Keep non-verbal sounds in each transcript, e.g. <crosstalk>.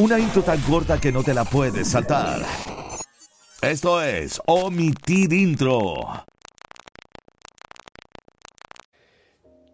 Una intro tan corta que no te la puedes saltar. Esto es Omitir Intro.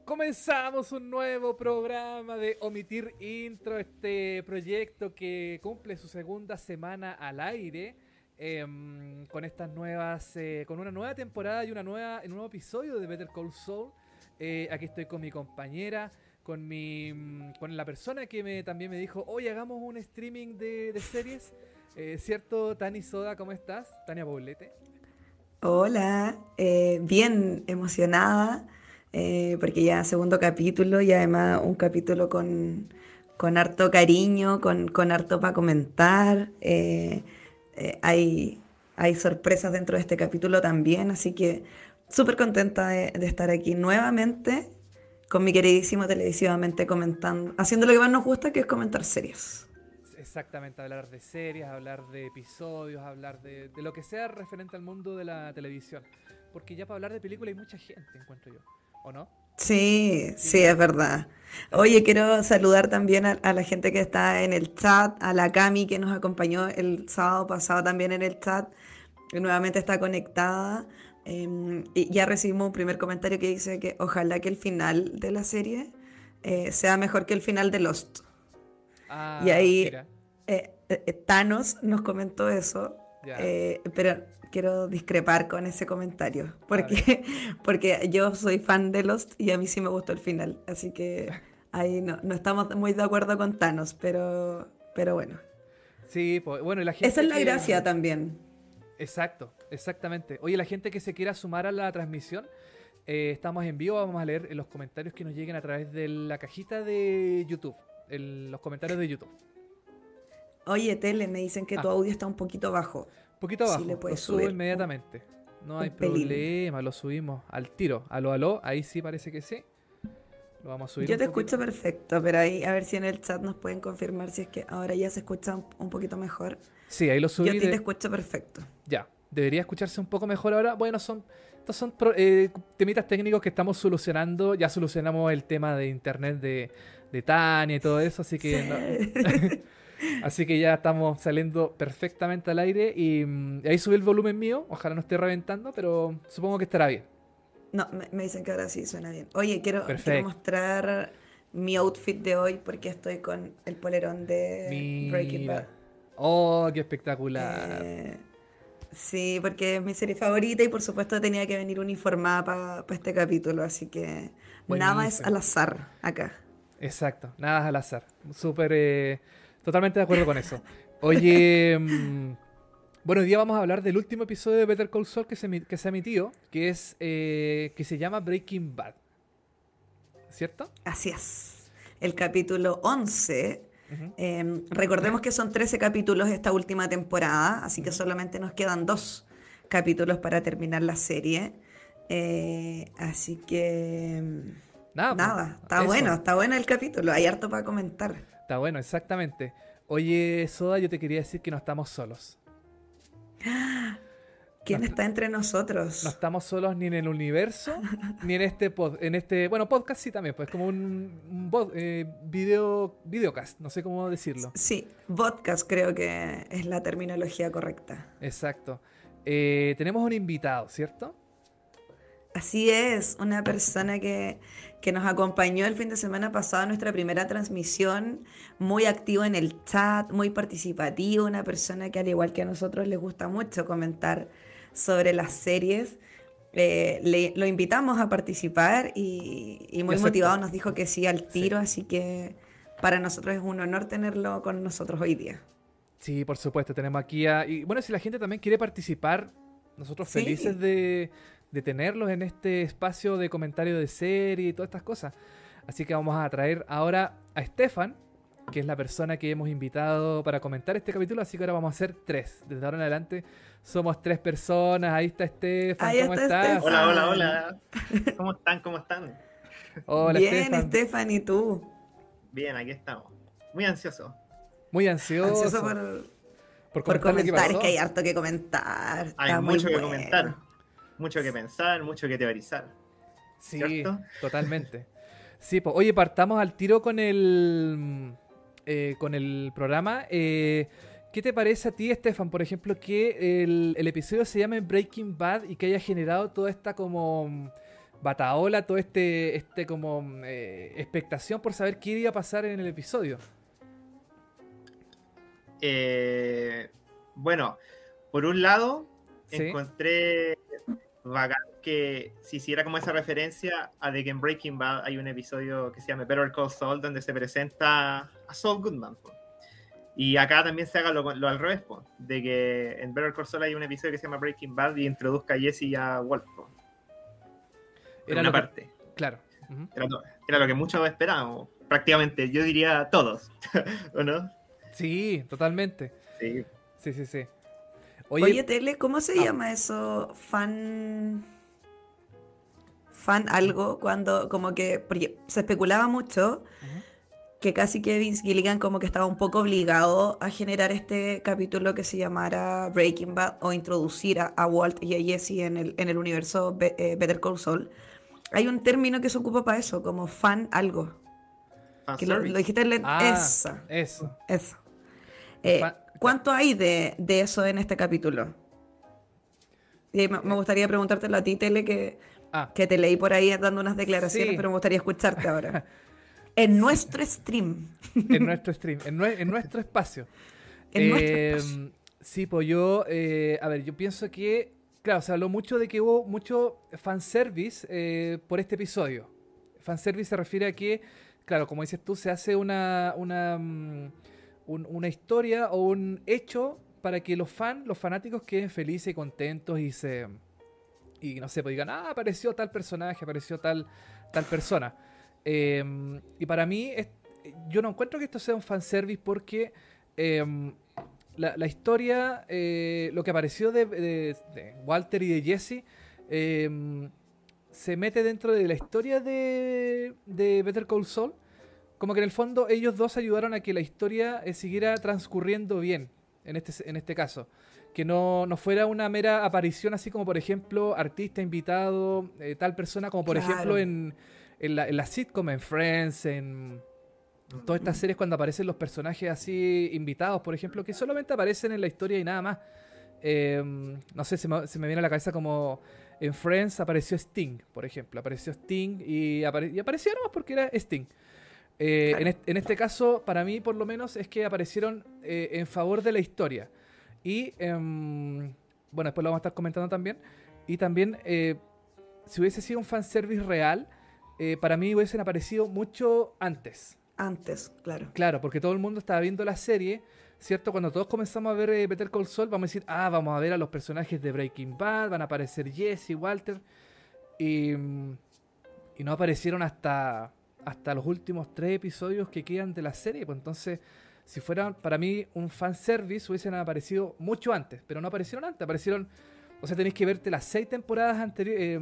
Comenzamos un nuevo programa de Omitir Intro, este proyecto que cumple su segunda semana al aire. em, con estas nuevas, eh, con una nueva temporada y una nueva, un nuevo episodio de Better Call Saul. Eh, aquí estoy con mi compañera, con mi, mm, con la persona que me, también me dijo, hoy hagamos un streaming de, series. Eh, ¿Cierto, Tani Soda, cómo estás? Tania Paulete. Hola, eh, bien emocionada eh, porque ya segundo capítulo y además un capítulo con, con harto cariño, con, con harto para comentar. hay, hay sorpresas dentro de este capítulo también, así que súper contenta de estar aquí nuevamente con mi queridísimo televisivamente comentando, haciendo lo que más nos gusta, que es comentar series. Exactamente, hablar de series, hablar de episodios, hablar de, de lo que sea referente al mundo de la televisión. Porque ya para hablar de películas hay mucha gente, encuentro yo. ¿O no? Sí, sí, es verdad. Oye, quiero saludar también a, a la gente que está en el chat, a la Cami que nos acompañó el sábado pasado también en el chat, que nuevamente está conectada. Eh, y ya recibimos un primer comentario que dice que ojalá que el final de la serie eh, sea mejor que el final de Lost. Ah, Y ahí eh, eh, Thanos nos comentó eso, ya. eh, pero quiero discrepar con ese comentario, porque, <laughs> porque yo soy fan de Lost y a mí sí me gustó el final, así que ahí no, no estamos muy de acuerdo con Thanos, pero, pero bueno. Sí, pues, bueno, y la gente Esa es la que- gracia también. Exacto, exactamente. Oye, la gente que se quiera sumar a la transmisión, eh, estamos en vivo, vamos a leer los comentarios que nos lleguen a través de la cajita de YouTube, el- los comentarios de YouTube. Oye, Tele, me dicen que tu Ah. audio está un poquito bajo. Un poquito Sí, abajo, le lo puedes subo subir inmediatamente. No hay pelín. problema, lo subimos al tiro. Aló, aló, ahí sí parece que sí. Lo vamos a subir. Yo te escucho perfecto, pero ahí a ver si en el chat nos pueden confirmar si es que ahora ya se escucha un poquito mejor. Sí, ahí lo Yo subí. a ti de- te escucho perfecto. Ya, debería escucharse un poco mejor ahora. Bueno, son estos son eh, temitas técnicos que estamos solucionando. Ya solucionamos el tema de internet de, de Tania y todo eso, así que no- <laughs> <laughs> así que ya estamos saliendo perfectamente al aire y, mm, ahí subí el volumen mío. Ojalá no esté reventando, pero supongo que estará bien. No, me, me dicen que ahora sí suena bien. Oye, quiero, mostrar mi outfit de hoy porque estoy con el polerón de Breaking Bad. Oh, qué espectacular. Eh, sí, porque es mi serie favorita y por supuesto tenía que venir uniformada para este capítulo, así que nada es al azar acá. Exacto, nada es al azar. Súper, eh, totalmente de acuerdo con eso. Oye, <laughs> mm, bueno, hoy día vamos a hablar del último episodio de Better Call Saul que se, que se emitió, que es eh, que se llama Breaking Bad. ¿Cierto? Así es. El capítulo 11. Eh, recordemos que son 13 capítulos esta última temporada, así que solamente nos quedan dos capítulos para terminar la serie. Eh, así que... Nada, pues, Nada, está eso. bueno, está bueno el capítulo, hay harto para comentar. Está bueno, exactamente. Oye, Soda, yo te quería decir que no estamos solos. <gasps> <laughs> ¿Quién No- está entre nosotros? No estamos solos ni en el universo, <laughs> ni en este pod, en este, bueno, podcast sí también, pues como un, un bod- eh, video, videocast, no sé cómo decirlo. Sí, podcast creo que es la terminología correcta. Exacto. Eh, tenemos un invitado, ¿cierto? Así es, una persona que, que nos acompañó el fin de semana pasado en nuestra primera transmisión, muy activo en el chat, muy participativo, una persona que al igual que a nosotros les gusta mucho comentar sobre las series. Eh, le- lo invitamos a participar y, y muy Exacto. motivado nos dijo que sí al tiro, así que para nosotros es un honor tenerlo con nosotros hoy día. Sí, por supuesto, tenemos aquí a... Y bueno, si la gente también quiere participar, nosotros Sí. felices de, de tenerlos en este espacio de comentario de serie y todas estas cosas. Así que vamos a traer ahora a Stefan, que es la persona que hemos invitado para comentar este capítulo, así que ahora vamos a ser tres. Desde ahora en adelante somos tres personas. Ahí está Stefan, Ahí ¿cómo está estás? Hola, hola, hola. <laughs> ¿Cómo están? ¿Cómo están? Hola, Bien, Stefan. Estefan, ¿y tú? Bien, aquí estamos. Muy ansioso. Muy ansioso, Ansioso por, por por comentar lo que comentar, es que hay harto que comentar. Hay está muy mucho que bueno. comentar, mucho que pensar, mucho que teorizar. Sí, ¿cierto? totalmente. Sí, pues, oye, partamos al tiro con el eh, con el programa. Eh, ¿Qué te parece a ti, Estefan, por ejemplo, que el, el episodio se llame Breaking Bad y que haya generado toda esta como mm, bataola, todo este, este como mm, eh, expectación por saber qué iba a pasar en el episodio? Eh, bueno, por un lado, Sí. encontré bacán que se hiciera como esa referencia a de que en Breaking Bad hay un episodio que se llama Better Call Saul donde se presenta a Saul Goodman. po. Y acá también se haga lo, lo al revés, po, de que en Better Call Saul hay un episodio que se llama Breaking Bad y introduzca a Jesse y a Walt. po. Era una que- parte. Claro. Era, lo que muchos esperábamos. Prácticamente, yo diría todos. <laughs> ¿O no? Sí, totalmente. Sí. Sí, sí, sí. Oye, Oye, Tele, ¿cómo se Ah. llama eso? Fan. Fan algo, cuando como que. Porque se especulaba mucho que casi que Vince Gilligan como que estaba un poco obligado a generar este capítulo que se llamara Breaking Bad o introducir a, a Walt y a Jesse en el, en el universo Be- eh, Better Call Saul. Hay un término que se ocupa para eso, como fan algo. Que lo, dijiste en la- Ah, esa, eso. eso. Eh, Fan- ¿Cuánto hay de, de eso en este capítulo? Y me, me gustaría preguntártelo a ti, Tele, que, Ah, que te leí por ahí dando unas declaraciones, Sí. pero me gustaría escucharte ahora. <laughs> En nuestro stream. en nuestro stream, en, nue- en nuestro espacio. En nuestro Eh, espacio. Sí, pues yo, eh, a ver, yo pienso que, claro, se habló mucho de que hubo mucho fanservice eh, por este episodio. Fanservice se refiere a que, claro, como dices tú, se hace una, una, mm, un- una historia o un hecho para que los fans, los fanáticos queden felices y contentos y se... Y no sé, pues digan, ah, apareció tal personaje, apareció tal, tal persona. Eh, y para mí, yo no encuentro que esto sea un fanservice porque eh, la, la historia, eh, lo que apareció de, Walter y de Jesse, eh, se mete dentro de la historia de, de Better Call Saul. Como que en el fondo ellos dos ayudaron a que la historia eh, siguiera transcurriendo bien, en este, en este caso. Que no, no fuera una mera aparición así como, por ejemplo, artista invitado, eh, tal persona, como por Claro. ejemplo en, en, la, en la sitcom, en Friends, en todas estas series cuando aparecen los personajes así invitados, por ejemplo, que solamente aparecen en la historia y nada más. Eh, no sé, se me, se me viene a la cabeza como en Friends apareció Sting, por ejemplo. Apareció Sting y, apare- y apareció nomás porque era Sting. Eh, Claro. en, est- en este caso, para mí, por lo menos, es que aparecieron eh, en favor de la historia. Y, em, bueno, después lo vamos a estar comentando también. Y también, eh, si hubiese sido un fanservice real, para mí hubiesen aparecido mucho antes. Antes, claro. Claro, porque todo el mundo estaba viendo la serie, ¿cierto? Cuando todos comenzamos a ver Better Call Saul, vamos a decir, ah, vamos a ver a los personajes de Breaking Bad, van a aparecer Jesse, Walter, y, mm, y no aparecieron hasta, hasta los últimos tres episodios que quedan de la serie, pues entonces, si fuera para mí un fanservice, hubiesen aparecido mucho antes, pero no aparecieron antes, aparecieron, o sea, tenéis que verte las seis temporadas anteriores,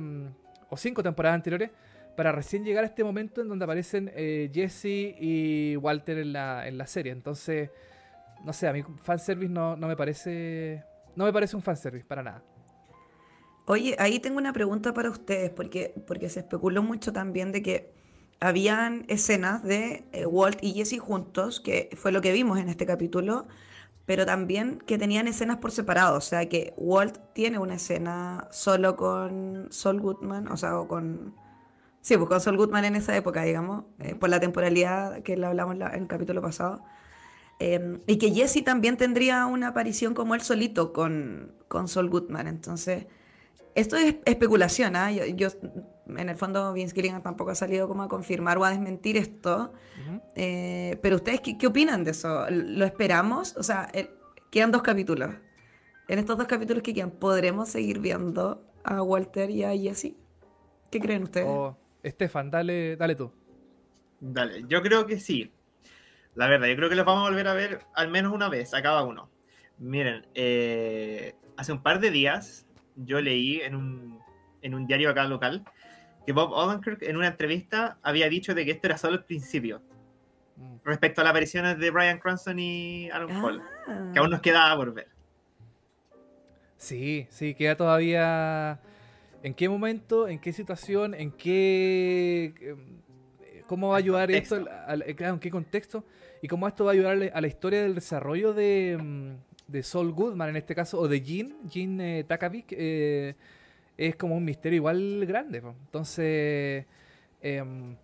o cinco temporadas anteriores, para recién llegar a este momento en donde aparecen eh, Jesse y Walter en la, en la serie. Entonces, no sé, a mí fanservice no, no me parece. No me parece un fanservice, para nada. Oye, ahí tengo una pregunta para ustedes, porque, porque se especuló mucho también de que habían escenas de eh, Walt y Jesse juntos, que fue lo que vimos en este capítulo, pero también que tenían escenas por separado, o sea que Walt tiene una escena solo con Saul Goodman, o sea, o con... Sí, pues con Saul Goodman en esa época, digamos, eh, por la temporalidad que lo hablamos la- en el capítulo pasado. Eh, y que Jesse también tendría una aparición como él solito con, con Saul Goodman. Entonces, esto es especulación, ¿ah? Yo, yo, en el fondo, Vince Gilligan tampoco ha salido como a confirmar o a desmentir esto. Eh, pero ustedes, ¿qué, qué opinan de eso? ¿Lo esperamos? O sea, el- quedan dos capítulos. En estos dos capítulos que quedan, ¿podremos seguir viendo a Walter y a Jesse? ¿Qué creen ustedes? Estefan, dale, dale tú. Dale, yo creo que sí. La verdad, yo creo que los vamos a volver a ver al menos una vez a cada uno. Miren, eh, hace un par de días yo leí en un, en un diario acá local que Bob Odenkirk en una entrevista había dicho de que esto era solo el principio Mm. respecto a las apariciones de Brian Cranston y Aaron Paul, Ah. que aún nos quedaba por ver. Sí, sí, queda todavía. ¿En qué momento, en qué situación, en qué. eh, ¿Cómo va a ayudar Contexto. esto? al- al- claro, ¿En qué contexto? y cómo esto va a ayudar a la historia del desarrollo de, mm, de Saul Goodman en este caso, o de Jean, Jean eh, Takavik, eh, es como un misterio igual grande. Entonces, em,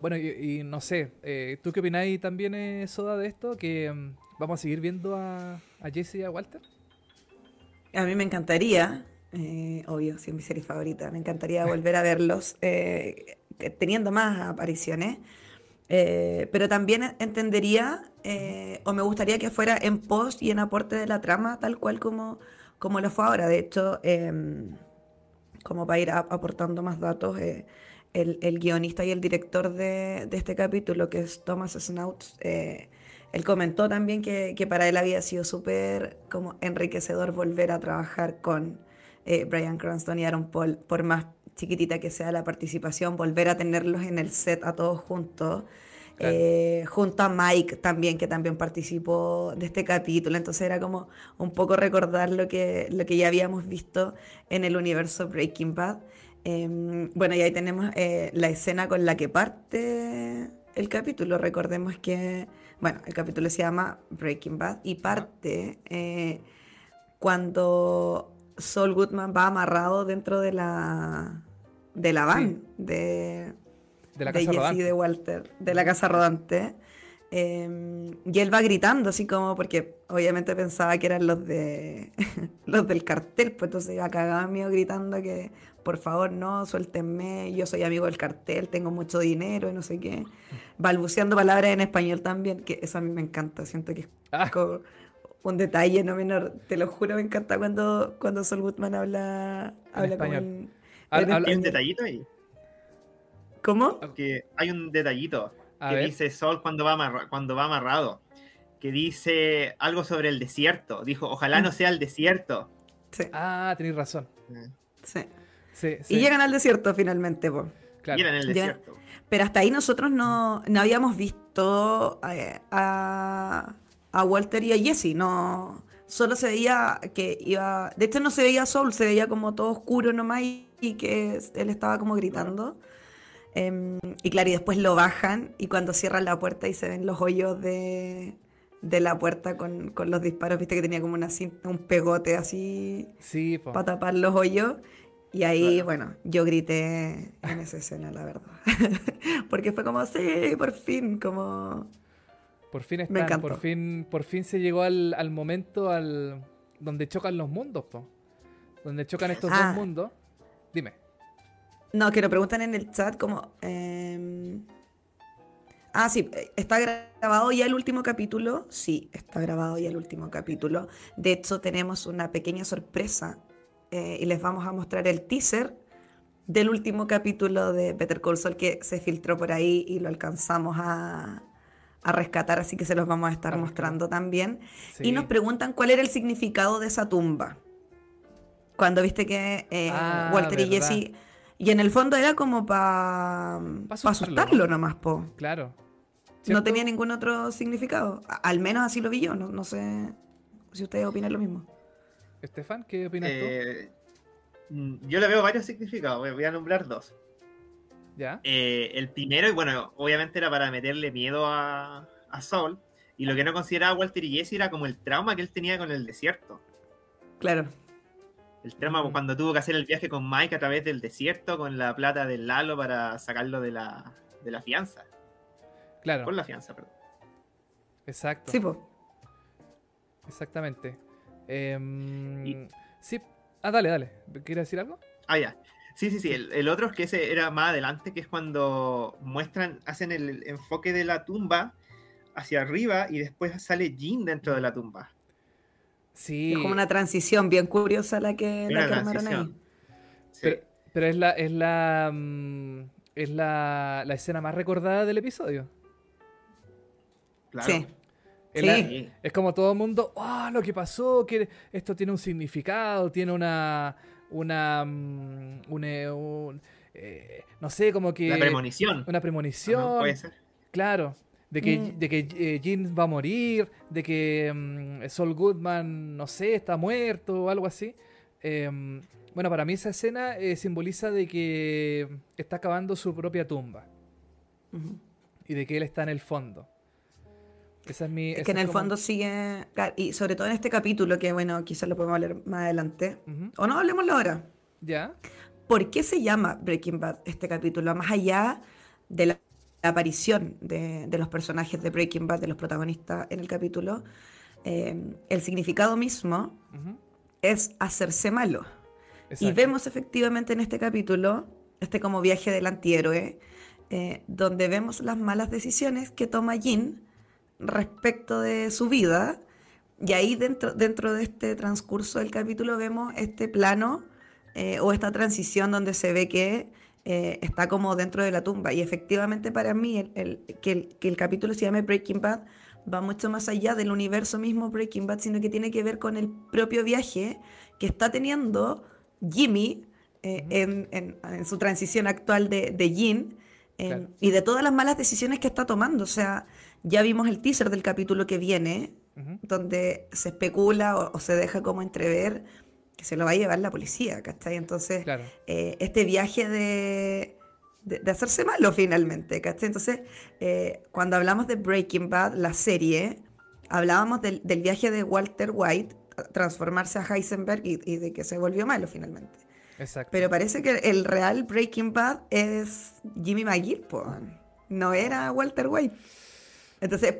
bueno, y, no sé, eh, ¿tú qué opináis también, eh, Soda, de esto? Que em, vamos a seguir viendo a, a Jesse y a Walter. A mí me encantaría, eh, obvio, si es mi serie favorita, me encantaría volver a verlos <laughs> eh, teniendo más apariciones. Pero también entendería o me gustaría que fuera en post y en aporte de la trama, tal cual como, como lo fue ahora. De hecho, em, como para ir aportando más datos, eh, el, el guionista y el director de, de este capítulo, que es Thomas Snouts, eh, él comentó también que, que para él había sido súper como enriquecedor volver a trabajar con eh, Bryan Cranston y Aaron Paul, por más chiquitita que sea la participación, volver a tenerlos en el set a todos juntos. Claro. Eh, junto a Mike también, que también participó de este capítulo. Entonces era como un poco recordar lo que, lo que ya habíamos visto en el universo Breaking Bad. Em, bueno, y ahí tenemos eh, la escena con la que parte el capítulo. Recordemos que, bueno, el capítulo se llama Breaking Bad y parte eh, cuando Saul Goodman va amarrado dentro de la, de la van de, De la de casa Jesse rodante. y de Walter, de la casa rodante. Eh, y él va gritando así como porque obviamente pensaba que eran los de <laughs> los del cartel, pues entonces iba cagado mío gritando que por favor no, suéltenme, yo soy amigo del cartel, tengo mucho dinero y no sé qué. Balbuceando palabras en español también, que eso a mí me encanta, siento que es Ah. como un detalle no menor, te lo juro, me encanta cuando, cuando Saul Goodman habla, habla español. español. detallito ahí. ¿Cómo? Que hay un detallito A que ver. dice Sol cuando va, amarra- cuando va amarrado. Que dice algo sobre el desierto. Dijo, ojalá Mm. no sea el desierto. Sí, Ah, tenéis razón. sí. Sí, sí, Y llegan al desierto finalmente, po. claro. El Ya. desierto. Pero hasta ahí nosotros no, no habíamos visto eh, a, a Walter y a Jesse, no. Solo se veía que iba. De hecho, no se veía Soul, se veía como todo oscuro nomás y, y que él estaba como gritando. Em, y claro, y después lo bajan y cuando cierran la puerta y se ven los hoyos de, de la puerta con, con los disparos, viste que tenía como una cinta, un pegote así Sí, para tapar los hoyos. Y ahí, bueno, yo grité en esa escena, la verdad. <laughs> Porque fue como, sí, por fin, como... Por fin Me están, encantó. por fin, por fin se llegó al, al momento al donde chocan los mundos, po. Donde chocan estos Ah. dos mundos. Dime. No, que lo preguntan en el chat como... em, Ah, sí, ¿está grabado ya el último capítulo? Sí, está grabado ya el último capítulo. De hecho, tenemos una pequeña sorpresa eh, y les vamos a mostrar el teaser del último capítulo de Better Call Saul que se filtró por ahí y lo alcanzamos a, a rescatar, así que se los vamos a estar mostrando también. Sí. Y nos preguntan cuál era el significado de esa tumba. Cuando viste que eh, Ah, Walter y. Jesse... Y en el fondo era como para Pa asustarlo, asustarlo, ¿no? nomás, po. Claro. No tenía ningún otro significado. Al menos así lo vi yo. No, no sé si ustedes opinan lo mismo. Estefan, ¿qué opinas Eh, mm, yo le veo varios significados. voy- a nombrar dos. tú? ¿Ya? Eh, el primero, y bueno, obviamente era para meterle miedo a, a Saul. Y lo que no consideraba Walter y Jesse era como el trauma que él tenía con el desierto. Claro. El trauma Mm. cuando tuvo que hacer el viaje con Mike a través del desierto con la plata del Lalo para sacarlo de la, de la fianza. Claro. Con la fianza, perdón. Exacto. Sí, po. Exactamente. Em, Y- Sí. Ah, dale, dale. ¿Quieres decir algo? Ah, ya. Sí, sí, sí. El, el otro es que ese era más adelante, que es cuando muestran, hacen el enfoque de la tumba hacia arriba y después sale Jean dentro de la tumba. Sí. Es como una transición bien curiosa la que, la una que armaron ahí. Sí. Pero, pero es la, es la, mm, es la, la escena más recordada del episodio. claro. Sí. Es, Sí. la- Sí. es como todo el mundo, ah, lo que pasó, que esto tiene un significado, tiene una, una, mm, un, eh, un, eh, no sé, como que La premonición. una Ajá, premonición, puede ser. claro, de que, Mm. de que eh, Jean va a morir, de que mm, Saul Goodman, no sé, está muerto o algo así. Em, bueno, para mí esa escena eh, simboliza de que está cavando su propia tumba y de que él está en el fondo. Esa es mi. Es que en el como- fondo sigue, y sobre todo en este capítulo, que bueno, quizás lo podemos hablar más adelante, o no, hablemoslo ahora. Ya. ¿Por qué se llama Breaking Bad este capítulo? Más allá de la aparición de, de los personajes de Breaking Bad, de los protagonistas en el capítulo, eh, el significado mismo es hacerse malo. Y vemos efectivamente en este capítulo, este como viaje del antihéroe, eh, donde vemos las malas decisiones que toma Jin respecto de su vida. Y ahí dentro, dentro de este transcurso del capítulo vemos este plano eh, o esta transición donde se ve que eh, está como dentro de la tumba. Y efectivamente para mí el, el- que, el, que el capítulo se llame Breaking Bad va mucho más allá del universo mismo Breaking Bad, sino que tiene que ver con el propio viaje que está teniendo Jimmy eh, en, en- en su transición actual de, de Jin eh, Claro. y de todas las malas decisiones que está tomando. O sea, ya vimos el teaser del capítulo que viene, donde se especula o, o se deja como entrever que se lo va a llevar la policía, ¿cachai? Entonces, Claro. eh, este viaje de, de, de hacerse malo finalmente, ¿cachai? Entonces, eh, cuando hablamos de Breaking Bad, la serie, hablábamos del, del viaje de Walter White a transformarse a Heisenberg y, y de que se volvió malo finalmente. Exacto. Pero parece que el real Breaking Bad es Jimmy McGill, no era Walter White. Entonces,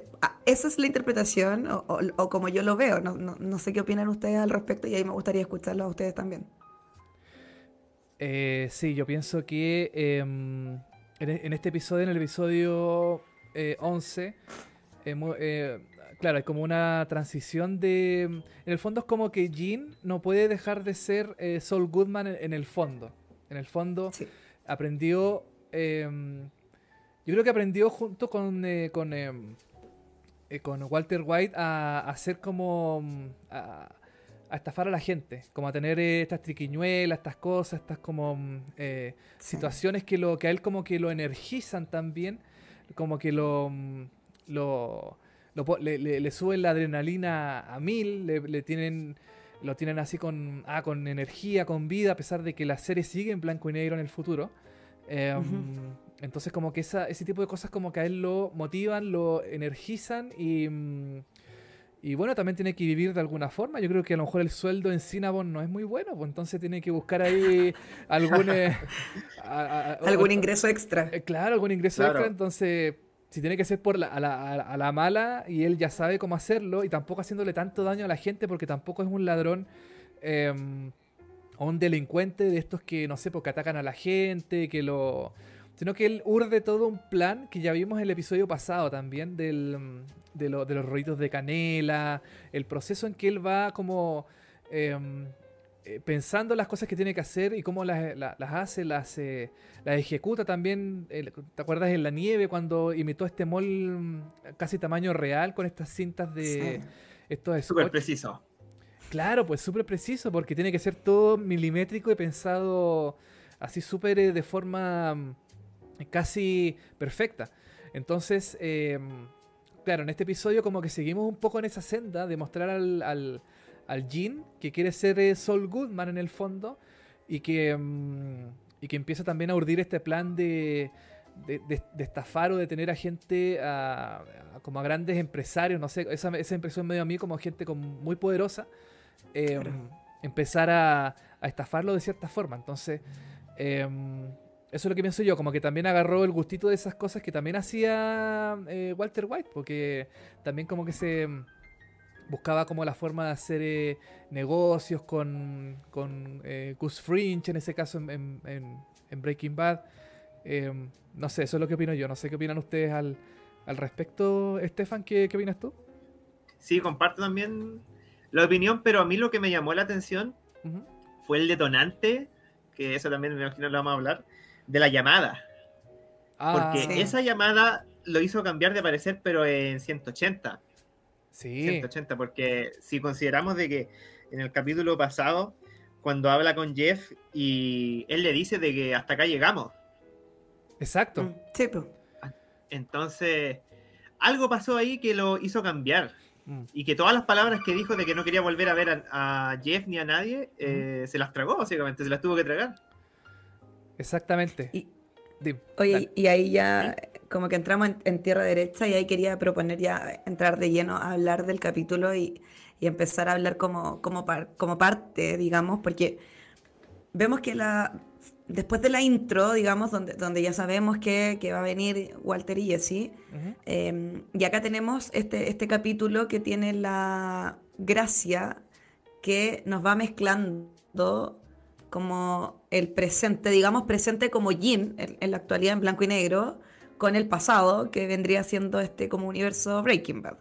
esa es la interpretación, o, o- o como yo lo veo. No, no- no sé qué opinan ustedes al respecto y ahí me gustaría escucharlo a ustedes también. Eh, sí, yo pienso que em, en, e- en este episodio, en el episodio eh, 11, hemo- eh, claro, hay como una transición de... En el fondo es como que Jean no puede dejar de ser eh, Saul Goodman en, en el fondo. En el fondo Sí. aprendió... em, yo creo que aprendió junto con, eh, con, em, eh, con Walter White a, a ser como... mm, a- a estafar a la gente, como a tener eh, estas triquiñuelas, estas cosas, estas como mm, eh, Sí. situaciones que, lo, que a él como que lo energizan también, como que lo, mm, lo, le, le- le suben la adrenalina a mil, le, le tienen, lo tienen así con, ah, con energía, con vida, a pesar de que la serie sigue en blanco y negro en el futuro. Eh, Ujú. Entonces como que esa, ese tipo de cosas como que a él lo motivan, lo energizan y... mm, y bueno, también tiene que vivir de alguna forma. Yo creo que a lo mejor el sueldo en Cinnabon no es muy bueno, pues entonces tiene que buscar ahí <laughs> algún, eh, a- a- a- Algún ingreso extra. eh, claro, algún ingreso Claro. extra. Entonces, si tiene que ser por la, a, la, a- a la mala y él ya sabe cómo hacerlo y tampoco haciéndole tanto daño a la gente porque tampoco es un ladrón eh, o un delincuente de estos que, no sé, porque atacan a la gente, que lo... Sino que él urde todo un plan que ya vimos en el episodio pasado también del, mm, de, lo- de los rollitos de canela, el proceso en que él va como em, eh, pensando las cosas que tiene que hacer y cómo las, la- las hace, las, eh, las ejecuta también. ¿Te acuerdas en la nieve cuando imitó este mol mm, casi tamaño real con estas cintas de Sí. estos Súper preciso. Claro, pues súper preciso porque tiene que ser todo milimétrico y pensado así súper eh, de forma mm, casi perfecta. Entonces, eh, claro, en este episodio como que seguimos un poco en esa senda de mostrar al, al, al Jean que quiere ser eh, Saul Goodman en el fondo y que, mm, y que empieza también a urdir este plan de, de, de- de estafar o de tener a gente, a, a- como a grandes empresarios, no sé, esa, esa impresión medio a mí como gente con- muy poderosa, eh, Claro. empezar a, a estafarlo de cierta forma. Entonces, eh, eso es lo que pienso yo, como que también agarró el gustito de esas cosas que también hacía eh, Walter White, porque también como que se mm, buscaba como la forma de hacer eh, negocios con, con eh, Gus Fringe, en ese caso en, en- en- en Breaking Bad. Eh, no sé, eso es lo que opino yo. No sé qué opinan ustedes al, al respecto. Estefan, ¿qué, qué opinas tú? Sí, comparto también la opinión, pero a mí lo que me llamó la atención fue el detonante, que eso también me imagino lo vamos a hablar, de la llamada. Ah, Porque sí. esa llamada lo hizo cambiar de parecer, pero en 180. sí. 180, porque si consideramos de que en el capítulo pasado, cuando habla con Jeff y él le dice de que hasta acá llegamos, Exacto. Mm, Sí, pues. entonces algo pasó ahí que lo hizo cambiar. Mm. Y que todas las palabras que dijo de que no quería volver a ver a, a Jeff ni a nadie, eh, se las tragó, básicamente, se las tuvo que tragar. Exactamente. Y- Dime, Oye, y ahí ya como que entramos en, en tierra derecha y ahí quería proponer ya entrar de lleno a hablar del capítulo y, y empezar a hablar como, como, par- como parte, digamos, porque vemos que la, después de la intro, digamos, donde, donde ya sabemos que, que va a venir Walter y Jesse, eh, y acá tenemos este, este capítulo que tiene la gracia que nos va mezclando como el presente, digamos presente como Jim en, en la actualidad en blanco y negro, con el pasado, que vendría siendo este como universo Breaking Bad.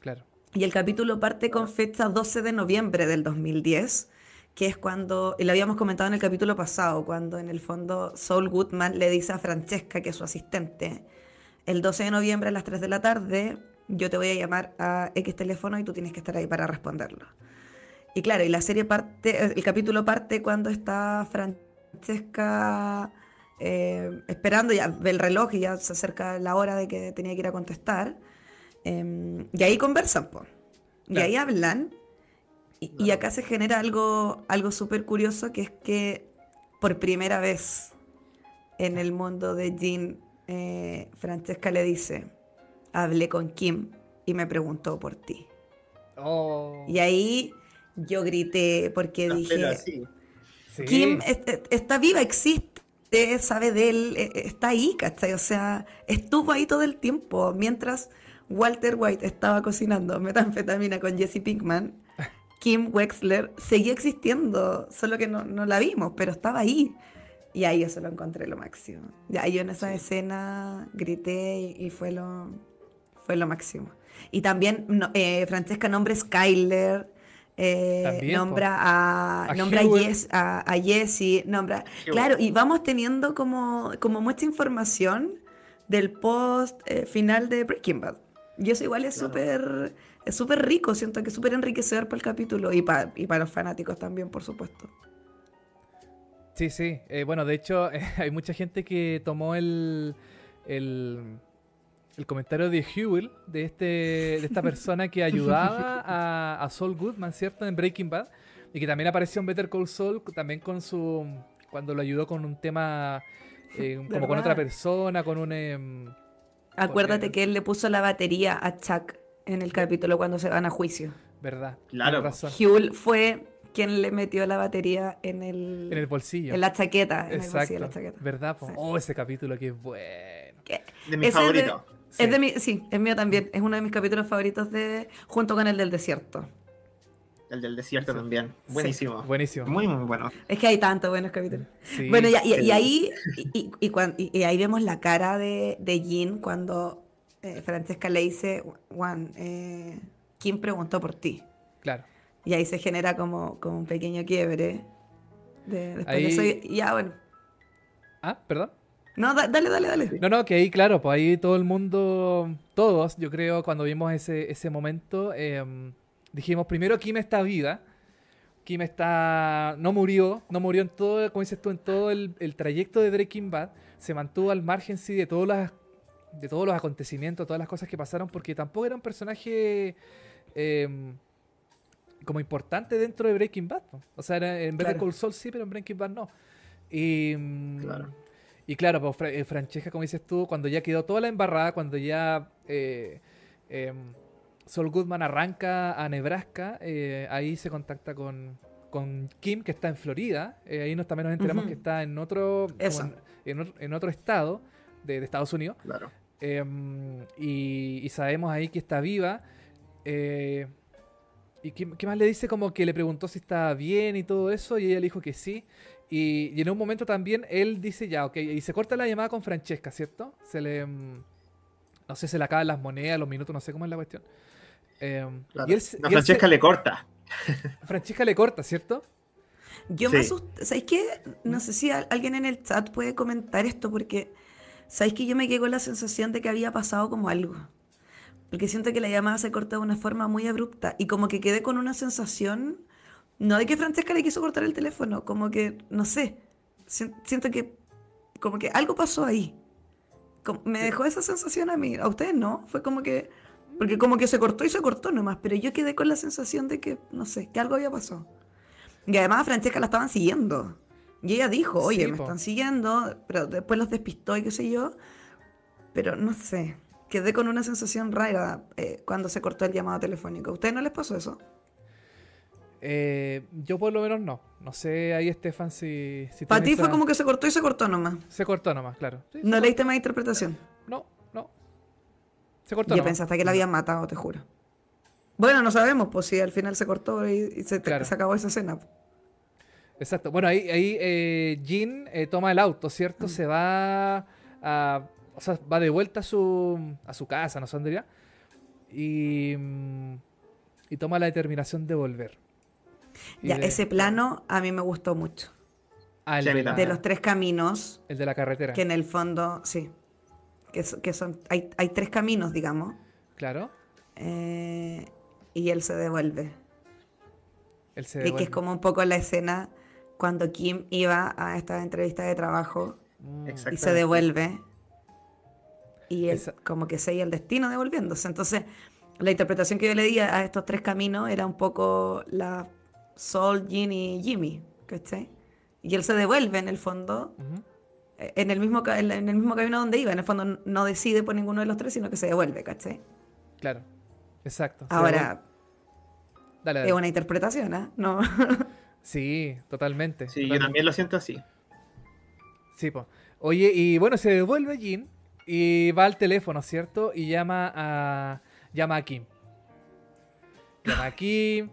Claro. Y el capítulo parte con fecha 12 de noviembre del 2010, que es cuando, y lo habíamos comentado en el capítulo pasado, cuando en el fondo Saul Goodman le dice a Francesca, que es su asistente, el 12 de noviembre a las 3 de la tarde, yo te voy a llamar a X teléfono y tú tienes que estar ahí para responderlo. Y claro, y la serie parte, el capítulo parte cuando está Francesca eh, esperando, ya el reloj y ya se acerca la hora de que tenía que ir a contestar. Eh, y ahí conversan, po. Y Claro. ahí hablan. Y, y acá se genera algo, algo súper curioso, que es que por primera vez en el mundo de Jean, eh, Francesca le dice, hablé con Kim y me preguntó por ti. Oh, Y ahí yo grité porque La dije, así. Sí. Kim es- es- está viva, existe, sabe de él, eh, eh, está ahí, ¿cachai? O sea, estuvo ahí todo el tiempo. Mientras Walter White estaba cocinando metanfetamina con Jesse Pinkman, <laughs> Kim Wexler seguía existiendo, solo que no, no la vimos, pero estaba ahí. Y ahí yo se lo encontré lo máximo. Ya yo en esa escena grité y, y fue lo fue lo máximo. Y también no- eh, Francesca nombra a Skyler, eh, También, nombra a, A nombra a, a, a Jessie, nombra... Claro, y vamos teniendo como, como mucha información del post eh, final de Breaking Bad. Y eso igual es Claro. súper es súper rico, siento que es súper enriquecedor para el capítulo y para y para los fanáticos también, por supuesto. Sí, sí. Eh, bueno, de hecho, <laughs> hay mucha gente que tomó el, el, el comentario de Hewell, de, este, de esta persona que ayudaba a, a Saul Goodman, ¿cierto? En Breaking Bad. Y que también apareció en Better Call Saul, también con su... cuando lo ayudó con un tema... eh, como con otra persona, con un... em, Acuérdate Porque- que él le puso la batería a Chuck en el capítulo cuando se van a juicio. ¿Verdad? Claro. Hugh fue quien le metió la batería en el, En el bolsillo. en la chaqueta, en el bolsillo Exacto. de la chaqueta. ¿Verdad? po? Sí. Oh, ese capítulo que es bueno. Que- De mi Ese favorito. Sí. Es de mi, sí, es mío también. Es uno de mis capítulos favoritos de junto con el del desierto. El del desierto Sí. también. Buenísimo. Buenísimo. Muy, muy bueno. Es que hay tantos buenos capítulos. Sí. Bueno, y, y- y Sí. ahí y, y- y cuan- y- y ahí vemos la cara de, de Jean cuando eh, Francesca le dice, Juan, eh, ¿quién preguntó por ti? Claro. Y ahí se genera como, como un pequeño quiebre. De, después Ahí- de eso, ya, bueno. Ah, perdón. No, da- dale, dale, dale. No, no, que ahí, claro, pues ahí todo el mundo, todos, yo creo, cuando vimos ese, ese momento, em, dijimos, primero, Kim está viva. Kim está, no murió, no murió en todo, como dices tú, en todo el, el trayecto de Breaking Bad. Se mantuvo al margen, sí, de todas las, de todos los acontecimientos, todas las cosas que pasaron, porque tampoco era un personaje em, como importante dentro de Breaking Bad. po. O sea, era, en Better Claro. Call Saul sí, pero en Breaking Bad no. Y, mm, Claro. Y claro, pues, Fra- eh, Francesca, como dices tú, cuando ya quedó toda la embarrada, cuando ya eh, em, Saul Goodman arranca a Nebraska, eh, ahí se contacta con, con Kim, que está en Florida. Eh, ahí nos, también nos enteramos que está en otro, en, en otro, en otro estado de, de Estados Unidos. Claro. Em, y, y sabemos ahí que está viva. ¿Y qué, qué más le dice? Como que le preguntó si estaba bien y todo eso, y ella le dijo que sí. Y, y en un momento también él dice ya, ok, y se corta la llamada con Francesca, ¿cierto? Se le. mm, No sé, se le acaban las monedas, los minutos, no sé cómo es la cuestión. Em, claro. y él, La y él se- Francesca le corta. <laughs> Francesca le corta, ¿cierto? Yo me Sí. asusté. ¿Sabéis qué? No sé si al- alguien en el chat puede comentar esto porque. ¿Sabéis que yo me quedé con la sensación de que había pasado como algo? Porque siento que la llamada se corta de una forma muy abrupta y como que quedé con una sensación, no de que Francesca le quiso cortar el teléfono, como que, no sé, si- siento que como que algo pasó ahí. Como- me dejó esa sensación a mí, a ustedes no, fue como que, porque como que se cortó y se cortó nomás, pero yo quedé con la sensación de que, no sé, que algo había pasado. Y además a Francesca la estaban siguiendo. Y ella dijo, oye, Sí, me po. están siguiendo, pero después los despistó y qué sé yo. pero no sé. Quedé con una sensación rara eh, cuando se cortó el llamado telefónico. ¿A ustedes no les pasó eso? Eh, yo por lo menos no. No sé ahí, Estefan, si... si Para ti fue como que se cortó y se cortó nomás. Se cortó nomás, claro. Sí, No leíste más interpretación. No, no. Se cortó Ya nomás. pensaste que la habían matado, te juro. Bueno, no sabemos, pues si al final se cortó y, y se, Claro. se acabó esa escena. Exacto. Bueno, ahí, ahí eh, Jean eh, toma el auto, ¿cierto? Mm. Se va a... O sea, va de vuelta a su, a su casa, no irá. Y, mm, y toma la determinación de volver. Ya, de- ese plano a mí me gustó mucho. Ah, el, de la, De los tres caminos, el de la carretera. que en el fondo, sí, que, que son, hay, hay tres caminos, digamos, Claro. eh, y él se devuelve. Él se Y que es devuelve. como un poco la escena cuando Kim iba a esta entrevista de trabajo Mm. y se devuelve. Y él Esa- como que sella el destino devolviéndose. Entonces, la interpretación que yo le di a estos tres caminos era un poco la Sol, Jin y Jimmy, ¿cachai? Y él se devuelve en el fondo, eh, en el mismo, ca- en el mismo camino donde iba. En el fondo no decide por ninguno de los tres, sino que se devuelve, ¿cachai? Claro. Exacto. Ahora, devuelve. Dale, dale. es una interpretación, ¿ah? No. <laughs> Sí, totalmente. Sí, yo también lo siento así. Sí, po. Oye, y bueno, se devuelve Jin y va al teléfono, ¿cierto? Y llama a llama a Kim. Llama a Kim.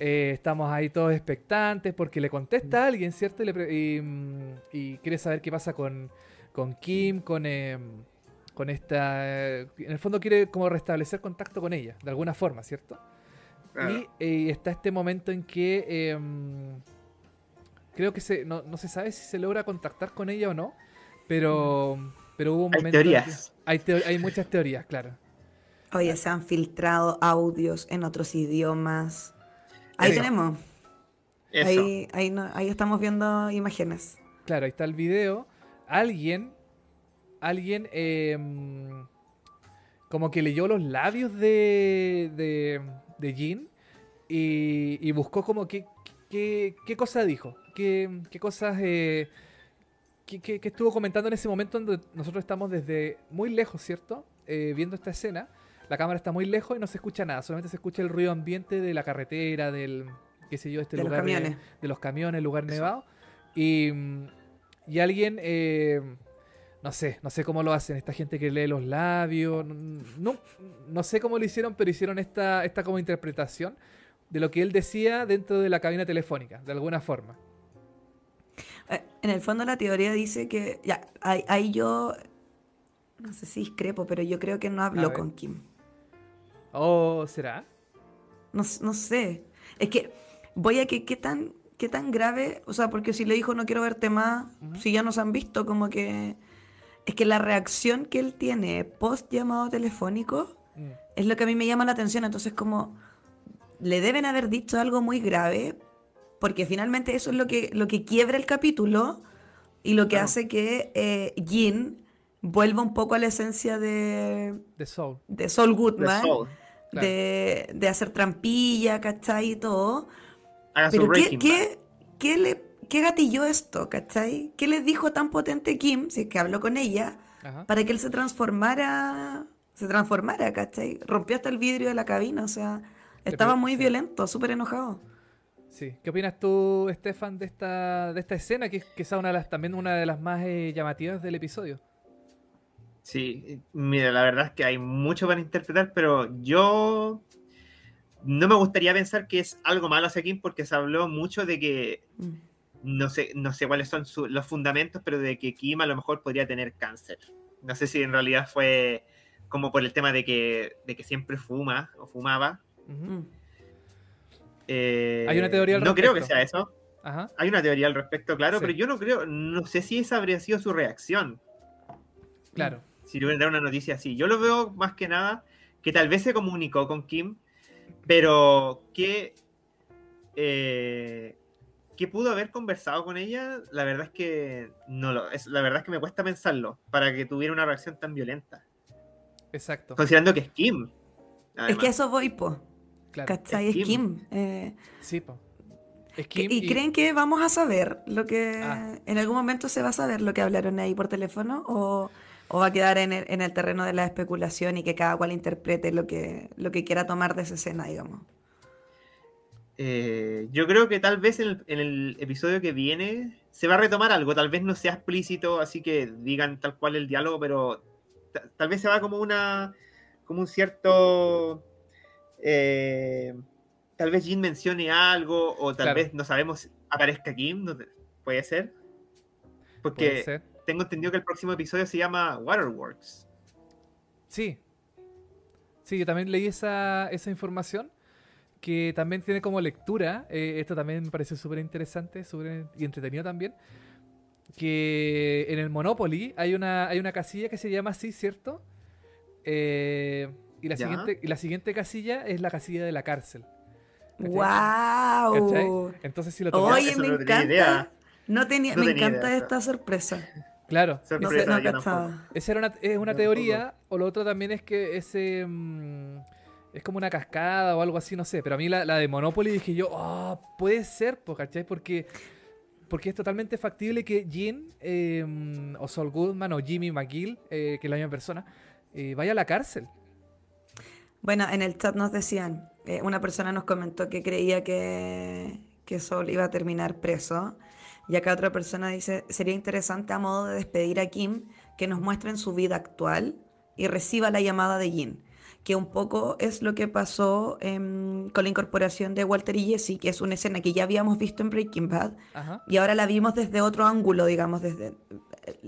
Eh, estamos ahí todos expectantes porque le contesta a alguien, ¿cierto? Y, le pre- y, mm, y quiere saber qué pasa con, con Kim, con, em, con esta... eh, En el fondo quiere como restablecer contacto con ella, de alguna forma, ¿cierto? Claro. Y eh, está este momento en que em, creo que se, no, no se sabe si se logra contactar con ella o no, pero, pero hubo un Hay momento. en teorías. que- hay, teo- hay muchas teorías, claro. Oye, se han filtrado audios en otros idiomas. Ahí Eso. tenemos. Eso. Ahí, ahí, no- ahí estamos viendo imágenes. Claro, ahí está el video. Alguien, alguien em, como que leyó los labios de, de, de Jin y, y buscó como qué, qué, qué cosa dijo, qué, qué cosas eh, qué estuvo comentando en ese momento donde nosotros estamos desde muy lejos, ¿cierto? Eh, viendo esta escena. La cámara está muy lejos y no se escucha nada, solamente se escucha el ruido ambiente de la carretera, del, qué sé yo, este De los lugar camiones. de los camiones, el lugar Eso. nevado. Y, y alguien, eh, no sé, no sé cómo lo hacen, esta gente que lee los labios, no, no sé cómo lo hicieron, pero hicieron esta, esta como interpretación de lo que él decía dentro de la cabina telefónica, de alguna forma. Eh, En el fondo la teoría dice que, ya, ahí, ahí yo, no sé si discrepo, pero yo creo que no habló con Kim. ¿O será? No, s- no sé. Es que voy a que qué tan, qué tan grave, o sea, porque si le dijo no quiero verte más, si ya nos han visto, como que... Es que la reacción que él tiene post llamado telefónico Mm, es lo que a mí me llama la atención. Entonces, como le deben haber dicho algo muy grave, porque finalmente eso es lo que, lo que quiebra el capítulo y lo que Claro. hace que eh, Jin vuelva un poco a la esencia de, de Soul. de The Goodman, Soul. Claro. de, de hacer trampilla, ¿cachai? Y todo. Haga Pero ¿qué, qué, qué le, ¿qué gatilló esto, ¿cachai? ¿Qué le dijo tan potente Kim, si es que habló con ella, Ajá. para que él se transformara, se transformara, ¿cachai? Rompió hasta el vidrio de la cabina, o sea, estaba muy sí. violento, súper enojado. Sí. ¿Qué opinas tú, Estefan, de esta, de esta escena, que es quizá una de las, también una de las más eh, llamativas del episodio? Sí, mira, la verdad es que hay mucho para interpretar, pero yo no me gustaría pensar que es algo malo hacia Kim porque se habló mucho de que Mm. no sé, no sé cuáles son su- los fundamentos, pero de que Kim a lo mejor podría tener cáncer. No sé si en realidad fue como por el tema de que, de que siempre fuma o fumaba. Mm. Eh, Hay una teoría al No creo que respecto. sea eso. Ajá. Hay una teoría al respecto, claro, Sí. pero yo no creo, no sé si esa habría sido su reacción. Claro. Si le hubieran dado una noticia así. Yo lo veo más que nada que tal vez se comunicó con Kim, pero que, eh, que pudo haber conversado con ella, la verdad es que no lo, es, la verdad es que me cuesta pensarlo para que tuviera una reacción tan violenta, Exacto. considerando que es Kim. Es que eso voy, po, Claro. ¿cachai? es Es Kim. Kim. eh, Sí, po. Es que- Kim ¿Y creen que vamos a saber lo que Ah. en algún momento se va a saber lo que hablaron ahí por teléfono? ¿O o va a quedar en el, en el terreno de la especulación y que cada cual interprete lo que, lo que quiera tomar de esa escena, digamos. Eh, yo creo que tal vez en el, en el episodio que viene se va a retomar algo, tal vez no sea explícito, así que digan tal cual el diálogo, pero ta- tal vez se va como una como un cierto eh, tal vez Jin mencione algo o tal Claro. vez no sabemos aparezca Kim, no puede ser. Puede Porque ser. Tengo entendido que el próximo episodio se llama Waterworks. Sí. Sí, yo también leí esa, esa información que también tiene como lectura, eh, esto también me parece súper interesante súper y entretenido también, que en el Monopoly hay una, hay una casilla que se llama así, ¿cierto? Eh, y, la Ya. siguiente, y la siguiente casilla es la casilla de la cárcel. ¿cachai? ¡Wow! ¿Cachai? Entonces si lo tomamos... Oye, me no encanta. idea. No tenía, No me tenía encanta idea. esta sorpresa. Claro. Sorpresa, no. Esa era una, es una No, teoría, o lo otro también es que ese mm, es como una cascada o algo así, no sé. Pero a mí la, la de Monopoly dije yo, ah, puede ser, ¿cachai? Porque, porque es totalmente factible que Jean eh, o Saul Goodman o Jimmy McGill, eh, que es la misma persona, eh, vaya a la cárcel. Bueno, en el chat nos decían, eh, una persona nos comentó que creía que, que Sol iba a terminar preso. Y acá otra persona dice, sería interesante a modo de despedir a Kim que nos muestren su vida actual y reciba la llamada de Jin. Que un poco es lo que pasó em, con la incorporación de Walter y Jesse, que es una escena que ya habíamos visto en Breaking Bad Ajá. y ahora la vimos desde otro ángulo, digamos, desde,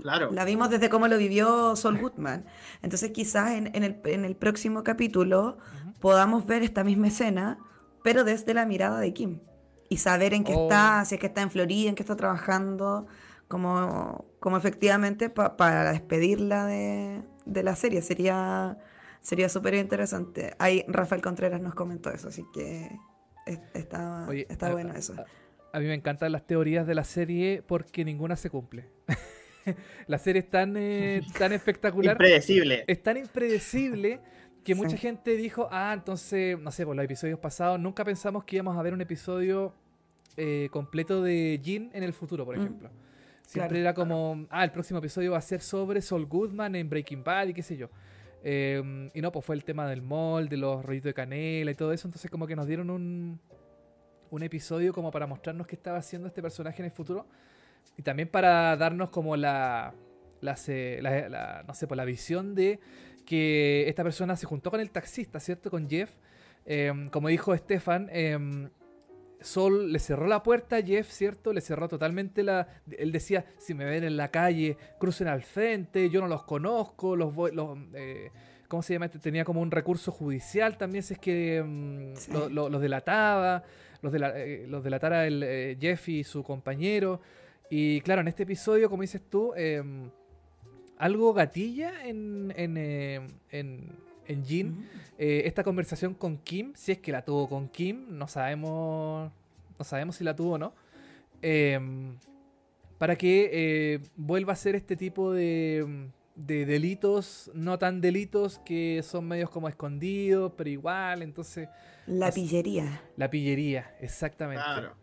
Claro. la vimos desde cómo lo vivió Sol Goodman. Entonces quizás en, en el, en el próximo capítulo podamos ver esta misma escena, pero desde la mirada de Kim. Y saber en qué Oh. está, si es que está en Florida, en qué está trabajando, como, como efectivamente pa- para despedirla de, de la serie. Sería sería súper interesante. Ahí Rafael Contreras nos comentó eso, así que es- está, Oye, está a- bueno eso. A, a mí me encantan las teorías de la serie porque ninguna se cumple. <laughs> la serie es tan, eh, <laughs> tan espectacular. Impredecible. es tan impredecible que Sí. mucha gente dijo, ah, entonces, no sé, por los episodios pasados, nunca pensamos que íbamos a ver un episodio eh, completo de Jin en el futuro, por Mm. ejemplo. Siempre Claro. era como, ah, el próximo episodio va a ser sobre Saul Goodman en Breaking Bad y qué sé yo. Eh, y no, pues fue el tema del mall, de los rollitos de canela y todo eso, entonces como que nos dieron un, un episodio como para mostrarnos qué estaba haciendo este personaje en el futuro y también para darnos como la, la, se- la- la- no sé, pues la visión de que esta persona se juntó con el taxista, ¿cierto? Con Jeff. Em, como dijo Stefan, em, Sol le cerró la puerta a Jeff, ¿cierto? Le cerró totalmente la... Él decía, si me ven en la calle, crucen al frente, yo no los conozco, los voy... Los, eh, ¿Cómo se llama? Tenía como un recurso judicial también, si es que em, Sí. lo- lo- los delataba, los, dela- eh, los delatara el, eh, Jeff y su compañero. Y claro, en este episodio, como dices tú, em, algo gatilla en, en, em, en, en Jin. Ujú. Eh, esta conversación con Kim, si es que la tuvo con Kim, no sabemos, no sabemos si la tuvo o no. Em, para que eh, vuelva a ser este tipo de, de delitos, no tan delitos que son medios como escondidos, pero igual, entonces La Así- pillería. la pillería, exactamente. Claro.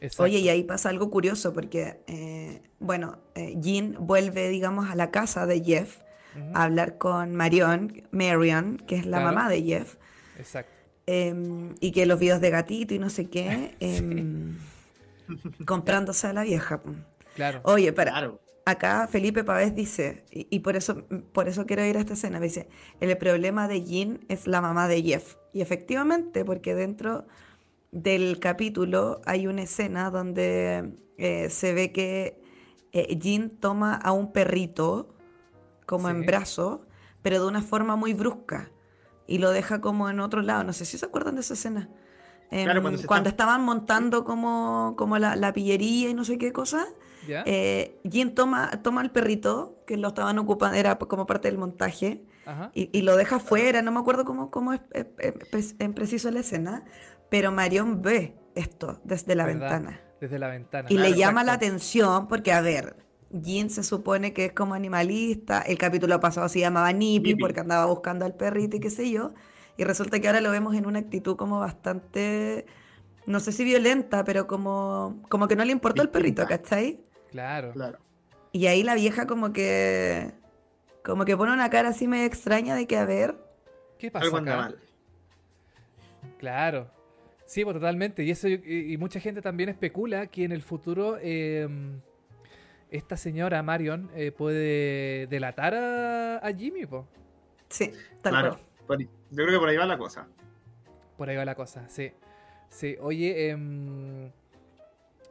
Exacto. Oye, y ahí pasa algo curioso porque, eh, bueno, eh, Jean vuelve, digamos, a la casa de Jeff A hablar con Marion, Marion, que es la Claro. mamá de Jeff, Exacto. em, y que los videos de gatito y no sé qué, <laughs> em, comprándose a la vieja. Claro. Oye, para, Claro. acá Felipe Pavés dice, y, y por eso por eso quiero ir a esta escena, dice, el problema de Jean es la mamá de Jeff. Y efectivamente, porque dentro del capítulo hay una escena donde eh, se ve que eh, Jean toma a un perrito como en Sí. brazo, pero de una forma muy brusca, y lo deja como en otro lado. No sé si se acuerdan de esa escena. Claro, cuando cuando están- estaban montando como, como la, la pillería y no sé qué cosa, ¿Ya? eh, Jin toma, toma al perrito, que lo estaban ocupando, era como parte del montaje, y, y lo deja fuera, no me acuerdo cómo, cómo es, es- es- en preciso la escena, pero Marion ve esto desde la ¿Verdad? ventana. Desde la ventana. Y le Claro, llama la exacto. atención porque, a ver, Jin se supone que es como animalista, el capítulo pasado se llamaba Nippy porque andaba buscando al perrito y qué sé yo, y resulta que ahora lo vemos en una actitud como bastante, no sé si violenta, pero como, como que no le importó el perrito. ¿cachai? Claro. Claro. Y ahí la vieja como que Como que pone una cara así medio extraña de que, a ver, ¿Qué pasa Algo anda acá? mal. Claro. Sí, pues totalmente. Y eso y, y mucha gente también especula que en el futuro eh, esta señora Marion eh, puede delatar a, a Jimmy, po. sí, tal Claro. cual. Por- yo creo que por ahí va la cosa. Por ahí va la cosa, sí. Sí, oye, em,